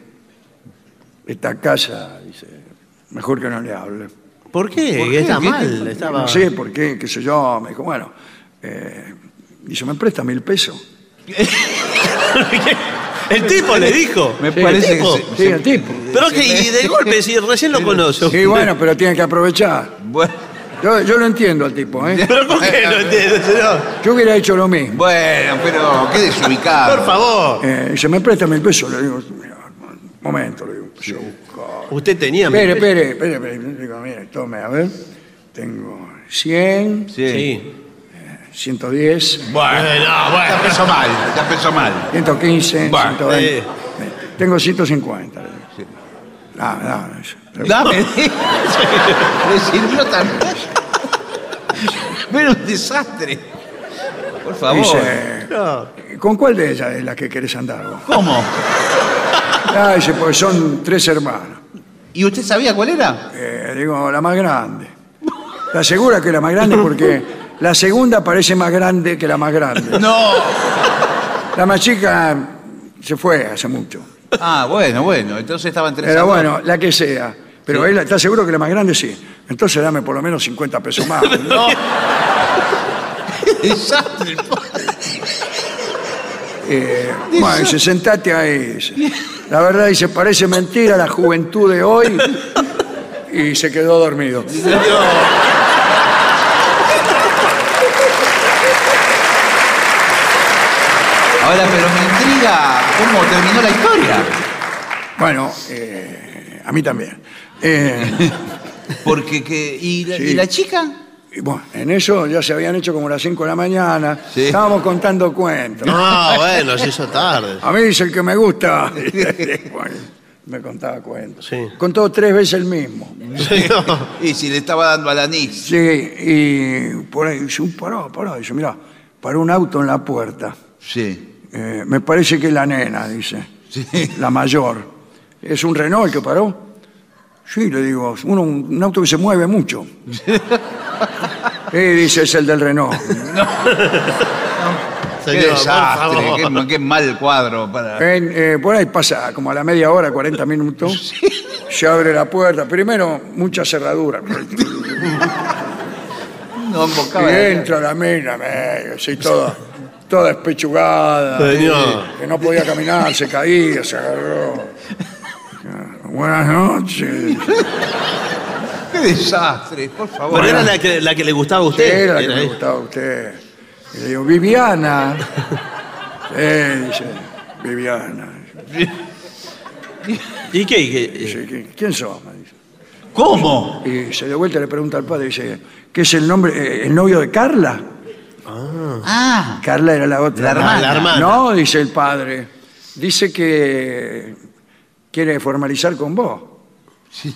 esta casa, dice, mejor que no le hable. ¿Por qué? ¿Por qué? Está ¿Qué? mal. Estaba... No sé por qué, qué sé yo. Me dijo, bueno, eh, dice, ¿me presta mil pesos? [LAUGHS] El tipo le dijo. Me Sí, parece el tipo. que. se- Sí, el tipo. Pero que y de golpe, si recién lo conozco. Sí, bueno, pero tiene que aprovechar. Bueno, Yo, yo lo entiendo al tipo, ¿eh? [LAUGHS] ¿Pero por qué no entiende, señor? Yo hubiera hecho lo mismo. bueno, pero qué desubicado. Por favor. Eh, se me presta mil pesos, le digo, mira, un momento, le digo, a buscar. Usted tenía... Espere, espere, espere, espere. Le digo, mire, tome, a ver. Tengo 100, Sí. Sí. 110, Bueno, Bueno, ya bueno. empezó mal, ya empezó mal. 115, Bueno, 120. eh. Tengo 150. le digo. No, no, no. Dame. Le sirvió tanto. Pero un desastre. Por favor. Dice, No. ¿con cuál de ellas es la que querés andar vos? ¿Cómo? Ah, dice, pues son tres hermanas. ¿Y usted sabía cuál era? Eh, digo, la más grande. ¿Estás segura que la más grande? Porque la segunda parece más grande que la más grande. No. La más chica se fue hace mucho. Ah, bueno, bueno. Entonces estaban tres Pero dos. bueno, la que sea. Pero él está seguro que la más grande sí. Entonces dame por lo menos 50 pesos más. [LAUGHS] No. [LAUGHS] Desastre. Eh, bueno, dice, sentate ahí. dice. La verdad dice, parece mentira la juventud de hoy. Y se quedó dormido. Ahora, pero me intriga cómo terminó la historia. Bueno, eh, a mí también. Eh, [LAUGHS] Porque que. ¿Y la, Sí. y la chica? y bueno, en eso ya se habían hecho como las 5 de la mañana. Sí. Estábamos contando cuentos. No, bueno, se hizo tarde. A mí es el que me gusta. [LAUGHS] Bueno, me contaba cuentos. Sí. Contó tres veces el mismo. Sí, no. [LAUGHS] Y si le estaba dando al anís. Sí, y por ahí dice, "Uh, pará, pará. Dice, mirá, paró un auto en la puerta. Sí. Eh, me parece que es la nena, dice. La mayor. ¿Es un Renault el que paró? Sí, le digo, uno, un auto que se mueve mucho. Y dice, es el del Renault. [LAUGHS] Qué Señor, por desastre, favor. qué, qué mal cuadro para. En, eh, por ahí pasa como a la media hora, 40 minutos. [LAUGHS] Se abre la puerta. Primero, mucha cerradura. [LAUGHS] No Y embocaba entra la mina, me- así toda, toda espechugada. Señor. Que no podía caminar, se caía, se agarró. Buenas noches. [LAUGHS] Qué desastre, por favor. Pero era la que, la que le gustaba a Sí, usted. era la que Era me ahí. gustaba a usted. Y le digo, Viviana. [LAUGHS] Eh, dice, Viviana. [LAUGHS] ¿Y qué? ¿Y qué? Dice, "¿Qui- ¿quién sos? Me dice. ¿Cómo? Y se de vuelta y le pregunta al padre, dice, ¿qué es el nombre, eh, el novio de Carla? Ah, Carla era la otra. La hermana. La hermana. No, dice el padre. Dice que quiere formalizar con vos. sí.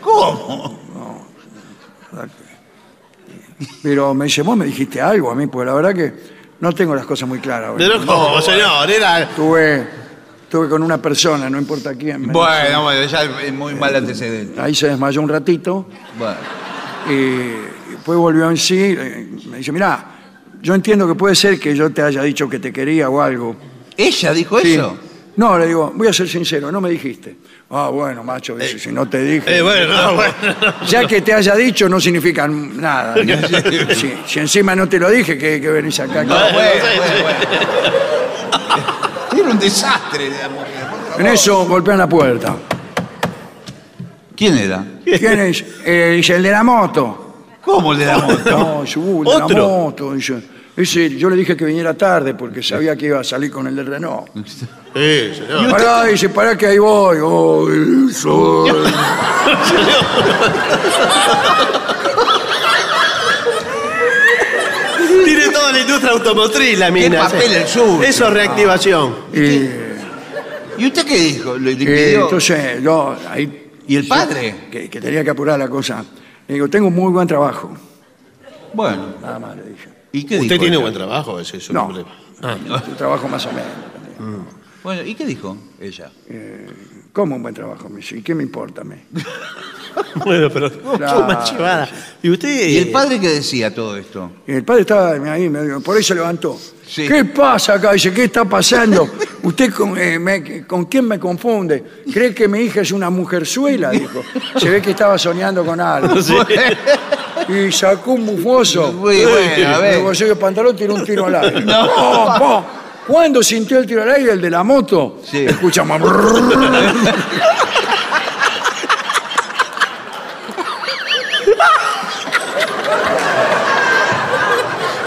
¿Cómo? Pero me dice, vos me dijiste algo a mí, porque la verdad que no tengo las cosas muy claras. ahora. Pero ¿cómo, señor? Era... Estuve, estuve con una persona, no importa quién. me. Bueno, bueno, ya es muy mal antecedente. Ahí se desmayó un ratito Bueno. y después volvió en sí. eh, Me dice, mirá, yo entiendo que puede ser que yo te haya dicho que te quería o algo. ¿Ella dijo Sí. eso? No, le digo, voy a ser sincero, no me dijiste. Ah, bueno, macho, dice, si no te dije. Eh, bueno, no, bueno. Ya que te haya dicho no significa nada. [LAUGHS] Si, si encima no te lo dije, que, que venís acá. No, bueno, bueno, bueno. Era un desastre la mujer. por favor. En eso golpean la puerta. ¿Quién era? ¿Quién es? Eh, dice, el de la moto. ¿Cómo le da moto? No, dice, "Uh, el de la ¿Otro? moto. Dice, ese, yo le dije que viniera tarde porque sabía que iba a salir con el del Renault. [LAUGHS] Sí, señor. Pará, dice, pará que ahí voy. Oh, el sol. [LAUGHS] Tiene toda la industria automotriz la mina. papel el suyo? Eso es reactivación. Y, ¿Y usted qué dijo? ¿Le, pidió? entonces, yo ahí ¿Y el padre? que, que tenía que apurar la cosa. Le digo, tengo un muy buen trabajo. Bueno. Nada más le dije. ¿Y qué Usted dijo? tiene ella? buen trabajo, ese es su No. Ah. Un trabajo más o menos. Bueno, ¿y qué dijo ella? ¿Cómo un buen trabajo? Me dice, ¿y qué me importa a mí? [LAUGHS] Bueno, pero [LAUGHS] Claro. chivada. ¿Y usted? ¿Y el padre qué decía todo esto? Y el padre estaba ahí, me dijo, por ahí se levantó. Sí. ¿Qué pasa acá? Dice, ¿qué está pasando? ¿Usted con, eh, me- con quién me confunde? ¿Cree que mi hija es una mujerzuela? Dijo. Se ve que estaba soñando con algo. [LAUGHS] [LAUGHS] Y sacó un bufoso. [LAUGHS] Muy bueno, a ver. El bolsillo del pantalón tiró un tiro al aire. [LAUGHS] ¡Pum, pum! ¿Cuándo sintió el tiro al aire el de la moto? Sí. Escuchamos.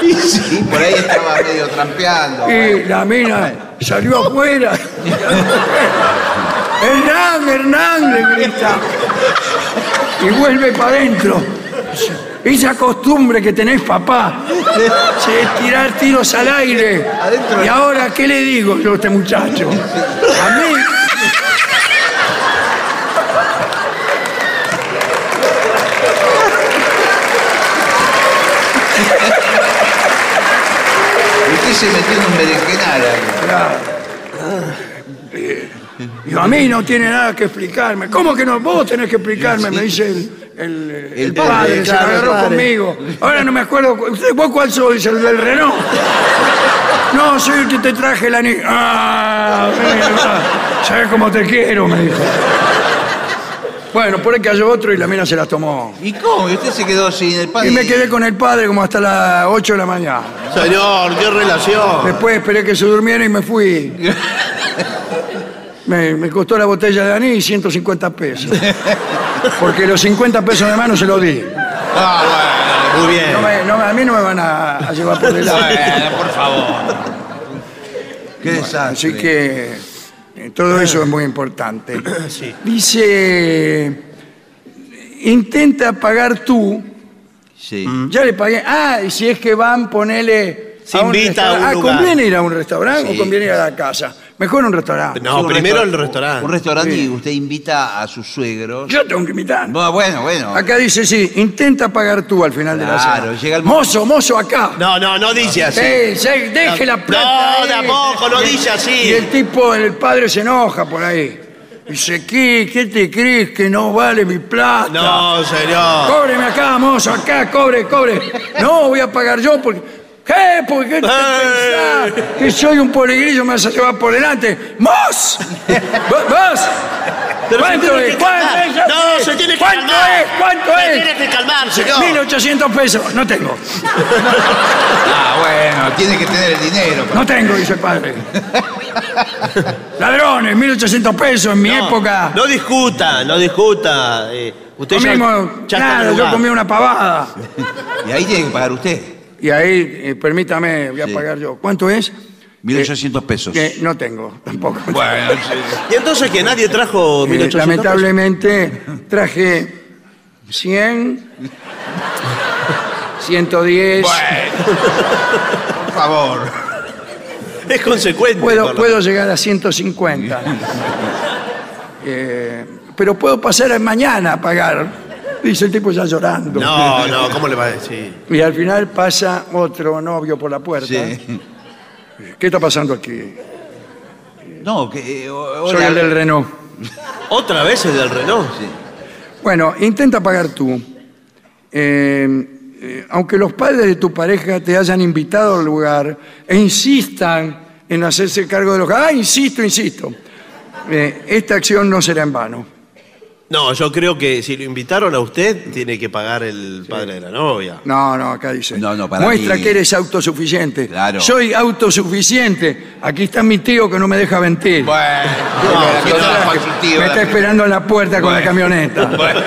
Y sí, por ahí estaba medio trampeando. Y la mina salió afuera. Hernán, Hernán, le grita. Y vuelve para adentro. Esa costumbre que tenés, papá, de tirar tiros al aire. Adentro. Y ahora, ¿qué le digo yo a este muchacho? A mí. Usted se metió en un berenjenal ahí. Digo, a mí no tiene nada que explicarme. ¿Cómo que no? Vos tenés que explicarme, me dice el, el, el El padre, padre, se claro, el agarró padre. conmigo. Ahora no me acuerdo. ¿Usted- ¿Vos cuál sois? ¿El del Renault? No, soy el que te traje la niña. Ah, ¿sabes cómo te quiero? Me dijo. Bueno, por ahí cayó otro y la mina se la tomó. ¿Y cómo? ¿Y usted se quedó sin el pan? Y me quedé con el padre como hasta las 8 de la mañana. Señor, qué relación. Después esperé que se durmiera y me fui. [LAUGHS] Me, me costó la botella de anís 150 pesos. [LAUGHS] Porque los 50 pesos de mano se los di. Ah, bueno, muy bien. No me- no me- a mí no me van a, a llevar por delante. Bueno, por favor. Qué desastre. Así que eh, todo eso es muy importante. [CLEARS THROAT] Sí. Dice, intenta pagar tú. Sí. Ya le pagué. Ah, y si es que van, ponele... Se a un invita a un restaurante. Ah. ¿conviene ir a un restaurante Sí. o conviene ir a la casa? Mejor un restaurante. No, Sí, un primero el restaur- restaurante. Un restaurante Sí. y usted invita a sus suegros. Yo tengo que invitar. No, bueno, bueno. Acá dice, sí, intenta pagar tú al final de la Claro, cena. llega el Mozo, mozo, acá. No, no, no dice así. Sí, sí, deje la plata No, ahí. tampoco, no dice así. Y el tipo, el padre se enoja por ahí. Dice, ¿qué, qué te crees que no vale mi plata? No, señor. Cóbreme acá, mozo, acá, cobre, cobre. No, voy a pagar yo porque... ¿Qué? ¿Por qué te pensás que soy un polegrillo me vas a llevar por delante? ¡Mos! ¿Vos? vos? Pero se ¿Cuánto tiene es? que ¿Cuánto calmar. es? Ya No, sé. se tiene que ¿Cuánto calmar. es? ¿Cuánto Se es? tiene que calmar, señor. 1800 pesos. No tengo. Ah, bueno, tiene que tener el dinero. No tengo, dice el padre. Ladrones, 1800 pesos en mi No, época. No discuta, no discuta. eh, usted ya- Comimos, ya, está nada, yo comí una pavada. Y ahí tiene que pagar usted. Y ahí, eh, permítame, voy a Sí. pagar yo. ¿Cuánto es? 1800 pesos. Que no tengo, tampoco. [LAUGHS] Bueno, Y entonces que nadie trajo Eh, 1800 lamentablemente traje 100, 110. por favor. pesos. Es consecuente. Puedo, con lo- puedo llegar a 150. [LAUGHS] Eh, pero puedo pasar mañana a pagar. Dice el tipo ya llorando. No, no, ¿cómo le va a decir? Y al final pasa otro novio por la puerta. Sí. ¿Qué está pasando aquí? No, que. eh, o- Soy hola. el del Renault. ¿Otra vez el del Renault? Sí. Bueno, intenta pagar tú. Eh, eh, aunque los padres de tu pareja te hayan invitado al lugar e insistan en hacerse cargo de los... Ah, insisto, insisto. Eh, esta acción no será en vano. No, yo creo que si lo invitaron a usted, tiene que pagar el padre de la novia. No, no, acá dice. No, no, para Muestra mí- que eres autosuficiente. Claro. Soy autosuficiente. Aquí está mi tío que no me deja mentir. Bueno, No, no, constructivo, me está esperando en la puerta con la camioneta. [LAUGHS] Bueno,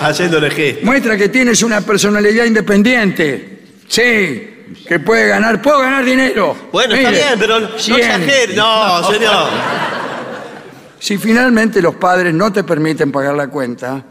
Haciéndole gesto. Muestra que tienes una personalidad independiente. Sí, que puede ganar, puedo ganar dinero. Bueno, está bien, pero no 100. exagere. No, señor. Si finalmente los padres no te permiten pagar la cuenta,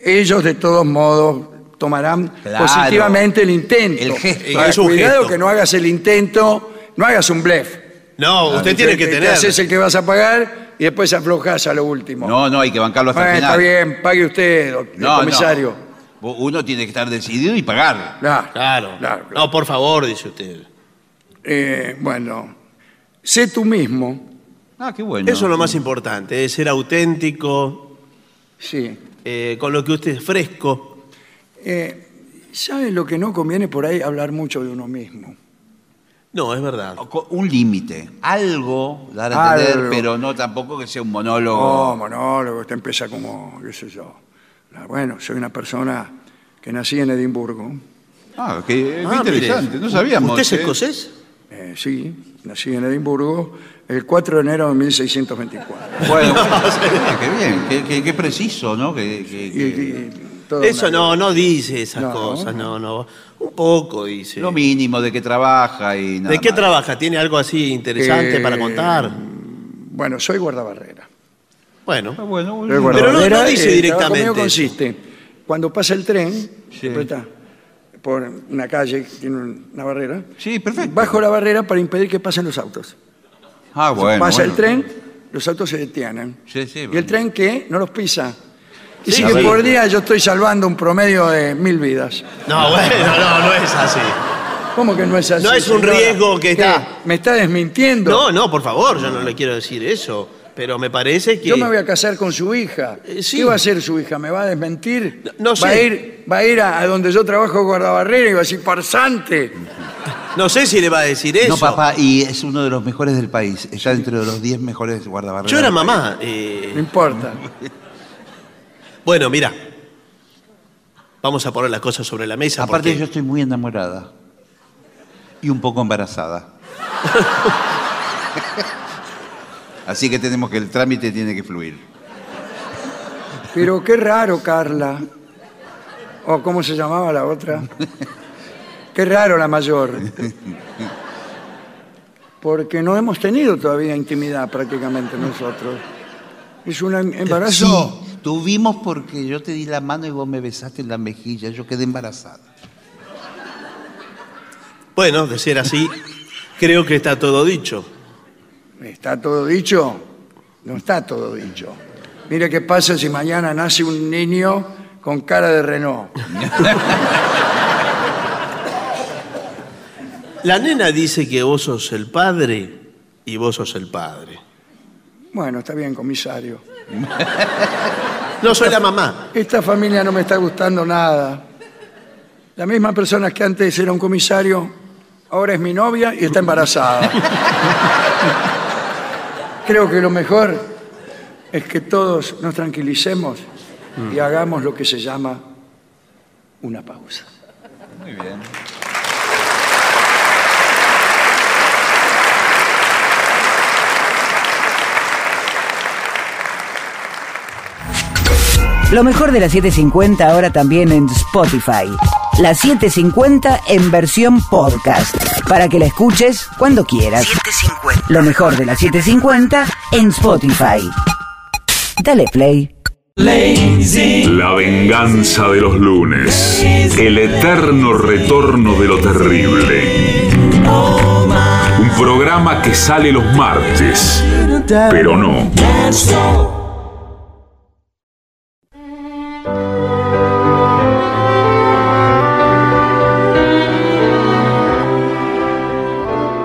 ellos de todos modos tomarán Claro. positivamente el intento. El gesto. Ahora, Es un cuidado gesto. que no hagas el intento, no hagas un blef. No, usted tiene que Te tener. haces el que vas a pagar y después aflojas a lo último. No, no, hay que bancarlo hasta Bueno, el está final. bien, pague usted, doc- No, comisario. no. Uno tiene que estar decidido y pagar. Claro, Claro. claro, claro. No, por favor, dice usted. Eh, bueno, sé tú mismo, Ah, qué bueno. Eso es lo más importante, es ser auténtico, sí. eh, con lo que usted es fresco. Eh, ¿Sabes lo que no conviene por ahí? Hablar mucho de uno mismo. No, es verdad. Un límite. Algo, dar a entender, Algo. pero no tampoco que sea un monólogo. Oh, monólogo, usted empieza como, qué sé yo. Bueno, soy una persona que nací en Edimburgo. Ah, qué, qué Ah, interesante. mire. No sabíamos. ¿Usted es ¿eh? escocés? Eh, sí, nací en Edimburgo el 4 de enero de 1624. [LAUGHS] Bueno, qué bien, qué, qué- qué preciso, ¿no? Que, que- Y- que- y todo Eso una- no, no dice esas No. cosas, no, no. Un poco dice. Lo mínimo de que trabaja y nada ¿De qué más. trabaja? ¿Tiene algo así interesante Eh, para contar? Bueno, soy guardabarrera. Bueno, Ah, bueno, bueno. guardabarrera, no dice eh, el directamente trabajo mío eso. consiste, cuando pasa el tren, Sí. está por una calle que tiene una barrera, Sí, perfecto. bajo la barrera para impedir que pasen los autos. Ah, bueno. pasa el tren, los autos se detienen. Sí, sí, ¿Y bueno. el tren qué? No los pisa. Y Sí, que sí. por día yo estoy salvando un promedio de mil vidas. no, bueno, no, no es así. ¿Cómo que no es así? No es un señora? riesgo que ¿Qué? está- ¿Me está desmintiendo? No, no, por favor, yo no le quiero decir eso. Pero me parece que. Yo me voy a casar con su hija. Eh, sí. ¿Qué va a hacer su hija? ¿Me va a desmentir? No- no Va a sé. ir, va a, ir a, a donde yo trabajo guardabarrera y va a decir, farsante. No sé si le va a decir eso. No, papá, y es uno de los mejores del país. Está entre los 10 mejores guardabarreras. Yo era del mamá. No eh, importa. [LAUGHS] bueno, mira. Vamos a poner las cosas sobre la mesa. Aparte, porque- yo estoy muy enamorada. Y un poco embarazada. [LAUGHS] Así que tenemos que el trámite tiene que fluir. Pero qué raro, Carla. ¿O cómo se llamaba la otra? [LAUGHS] Qué raro la mayor. Porque no hemos tenido todavía intimidad prácticamente nosotros. Es un em- embarazo. Sí, tuvimos porque yo te di la mano y vos me besaste en la mejilla. Yo quedé embarazada. Bueno, de ser así, creo que está todo dicho. ¿Está todo dicho? No está todo dicho. Mire qué pasa si mañana nace un niño con cara de Renault. [LAUGHS] La nena dice que vos sos el padre y vos sos el padre. Bueno, está bien, comisario. No soy la mamá. Esta familia no me está gustando nada. La misma persona que antes era un comisario, ahora es mi novia y está embarazada. Creo que lo mejor es que todos nos tranquilicemos y hagamos lo que se llama una pausa. Muy bien. Lo mejor de la 750 ahora también en Spotify. La 750 en versión podcast. Para que la escuches cuando quieras. Lo mejor de la 750 en Spotify. Dale play. La venganza de los lunes. El eterno retorno de lo terrible. Un programa que sale los martes, pero no.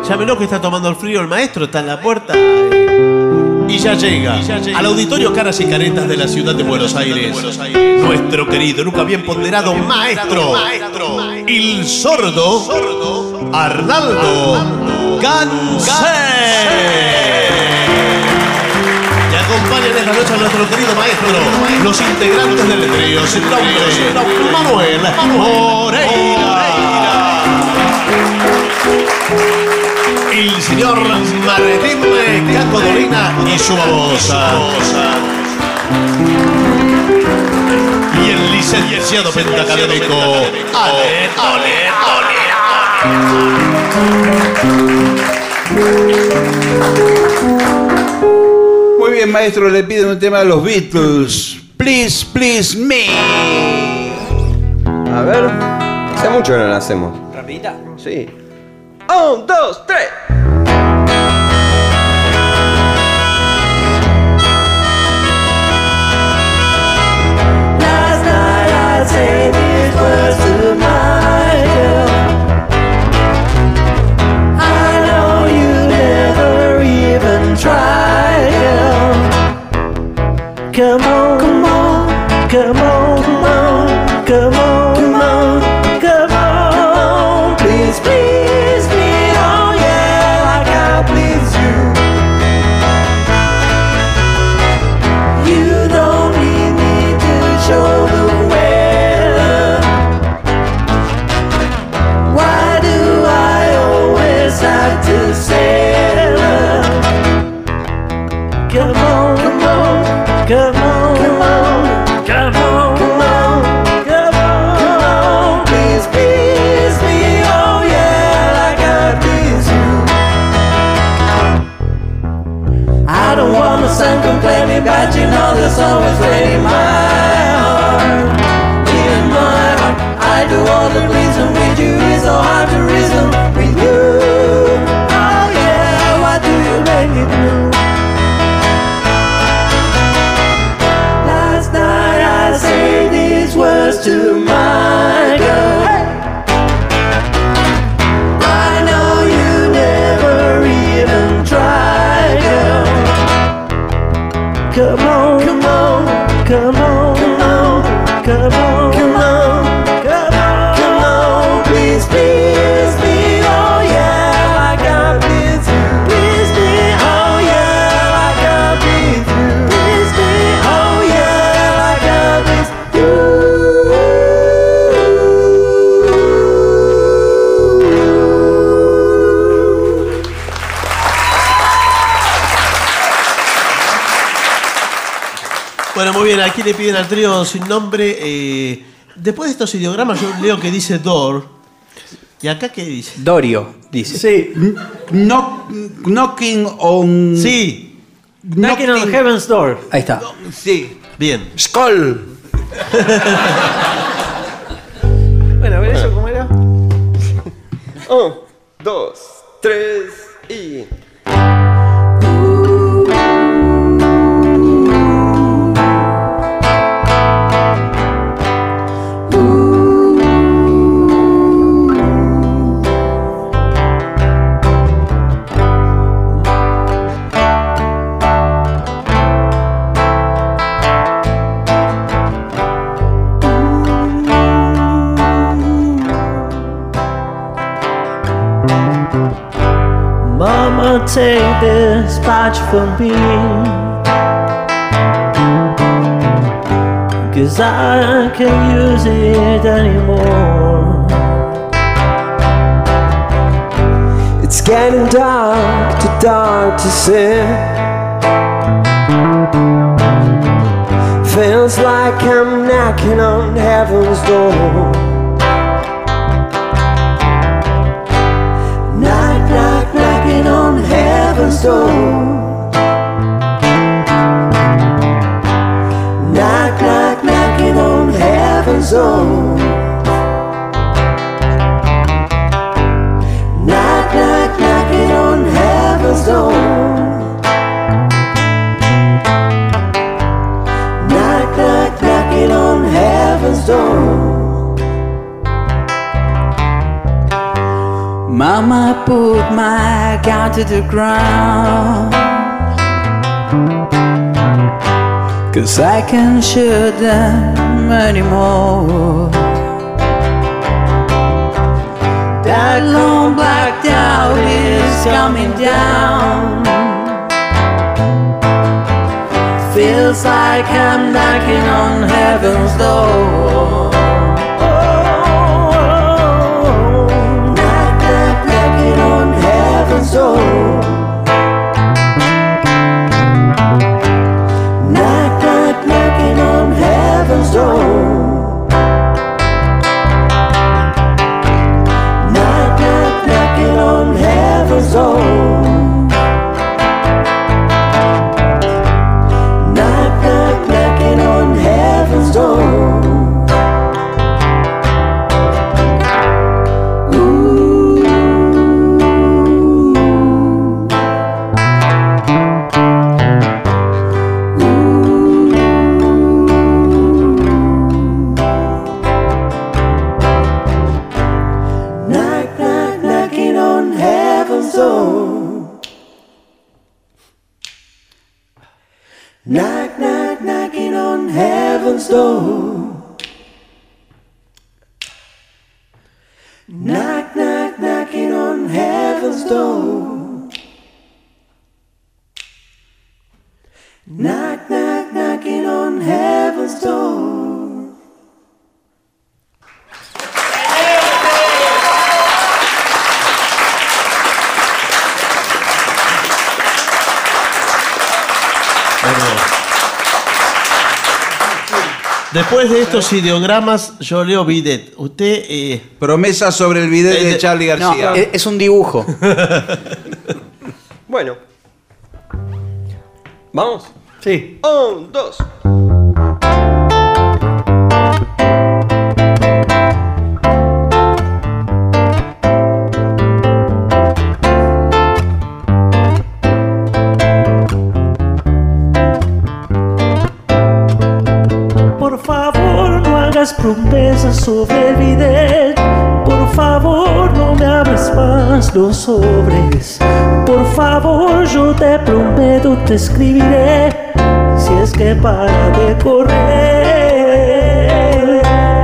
Llámelo que está tomando el frío el maestro, está en la puerta. Y ya llega al auditorio Caras y Caretas de la ciudad de Buenos Aires. Nuestro querido, nunca bien ponderado maestro, el sordo Arnaldo. Y acompañan esta noche a nuestro querido maestro, los integrantes del trío, Manuel Moreira. El señor Martín Caco Dolina y su babosa. Y el licenciado pentacadémico Ale, Ale, Muy bien, maestro, le piden un tema de los Beatles. Please, please me. A ver, hace mucho que no la hacemos. ¿Rapidita? Sí. Un, dos, tres. You always rain in my heart. In my heart, I do all the pleasing with you. It's so hard to reason with you. Oh yeah, why do you me? Last night I say these words to my Aquí le piden al trío sin nombre. eh, después de estos ideogramas, yo leo que dice Door. ¿Y acá qué dice? Dorio, dice. Sí. Knock- knocking on. Sí, Knocking on Heaven's Door. Ahí está. Sí. bien. Skull. [LAUGHS] Bueno, a ver eso cómo era. Un, [LAUGHS] dos, tres y. this for me. Cause I can't use it anymore. It's getting dark, too dark to see. Feels like I'm knocking on heaven's door. Knock, my cow to the ground. Cause I can't shoot them anymore. That long black cloud is coming down. Feels like I'm knocking on heaven's door. Door. Después de estos ideogramas, yo leo bidet. Usted. Eh, Promesa sobre el video Eh, de de- Charlie No, García. es, es un dibujo. [LAUGHS] Bueno. ¿Vamos? Sí. Un, dos. Hagas promesas sobre el bidet. Por favor, no me abras más los sobres. Por favor, yo te prometo, te escribiré. Si es que para de correr.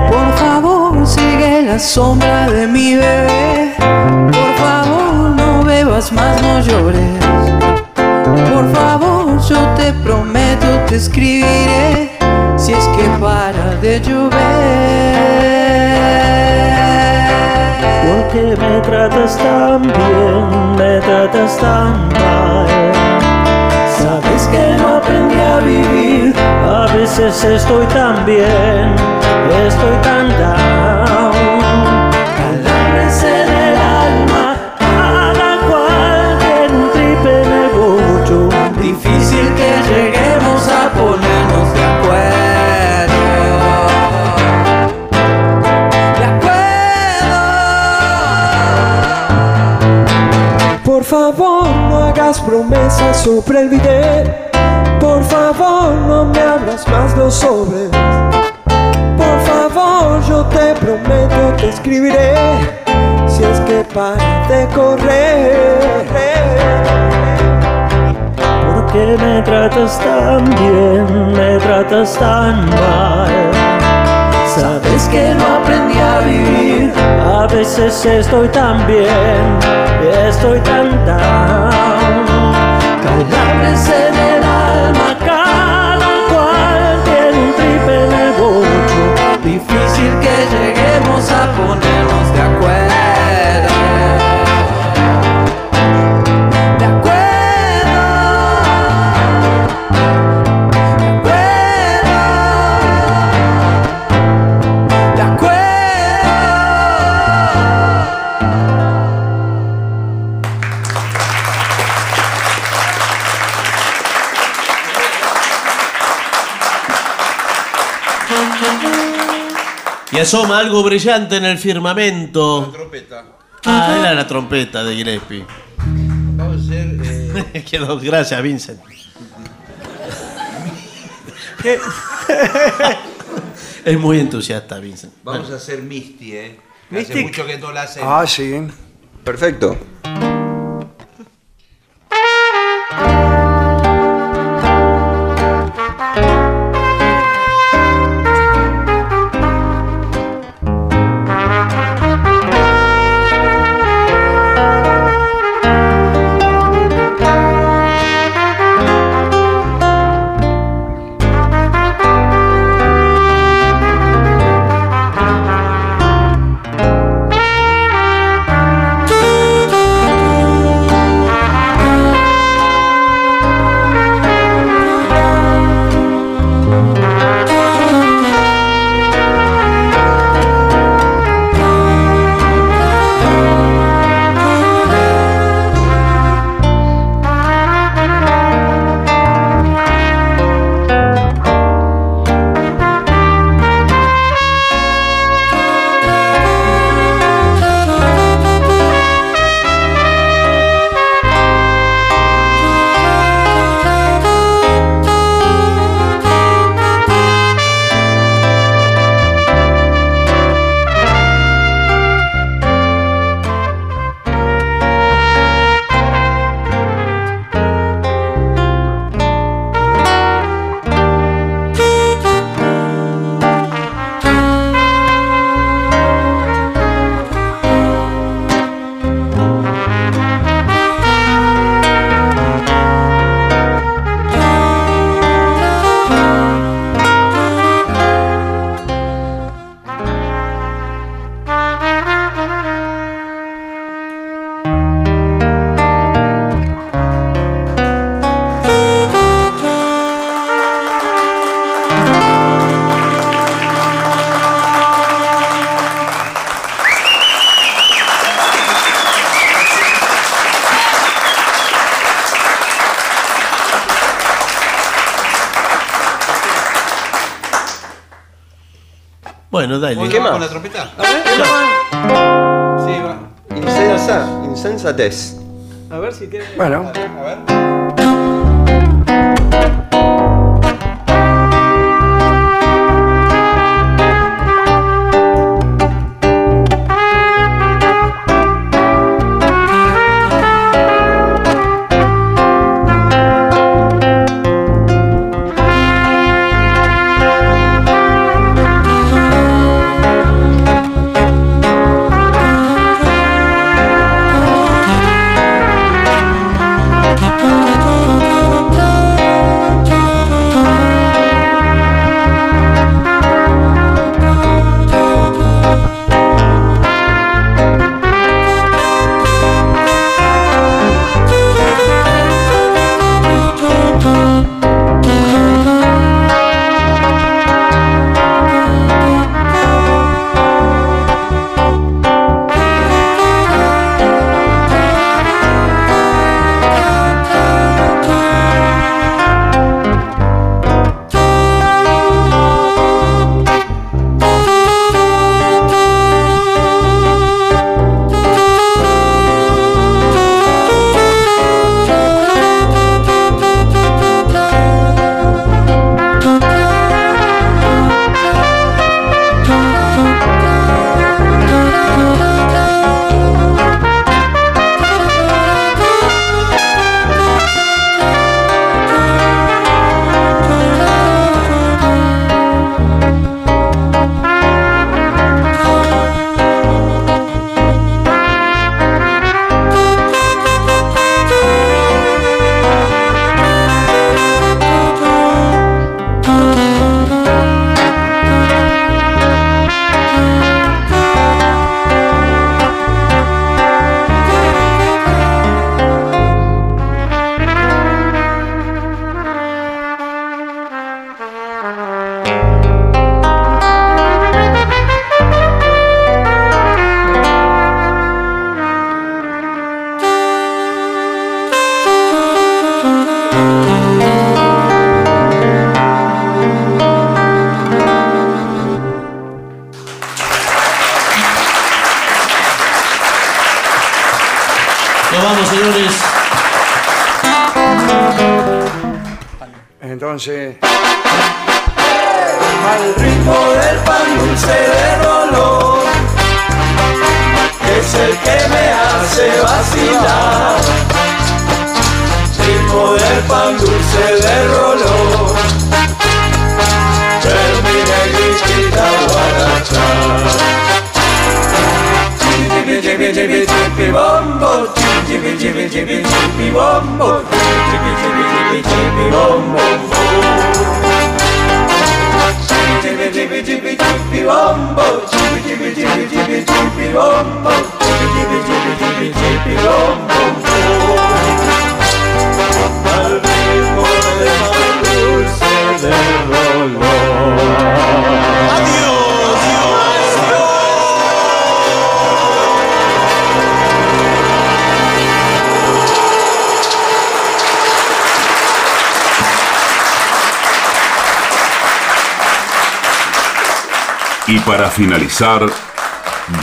Por favor, sigue la sombra de mi bebé. Por favor, no bebas más, no llores. Por favor, yo te prometo, te escribiré. Si es que para de llover. Porque me tratas tan bien, me tratas tan mal. Sabes que no aprendí a vivir. A veces estoy tan bien, estoy tan down. Calambres en el alma, cual tiene un trip en el bocho. Difícil que lleguemos favor, no hagas promesas sobre el video. Por favor, no me abras más los sobres. Por favor, yo te prometo, te escribiré. Si es que para de correr. ¿Por qué me tratas tan bien? Me tratas tan mal. Sabes que no aprendí a vivir. A veces estoy tan bien, estoy tan down. En el alma, cada cual tiene un trip en el bocho. Difícil que lleguemos a ponernos de acuerdo. Y asoma algo brillante en el firmamento. Trompeta. Ah, era la trompeta de Gillespie. Vamos a hacer. eh, [LAUGHS] Quedó, gracias, Vincent. [LAUGHS] es muy entusiasta, Vincent. vamos a hacer Misty, ¿eh? Hace Mystic. mucho que no la hacemos. Ah, sí. Perfecto. Bueno, dale. ¿Qué más? ¿Con la trompeta? Sí, va. Insensa, insensatez. A ver si tiene. Bueno,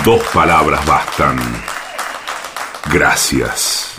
dos palabras bastan. Gracias.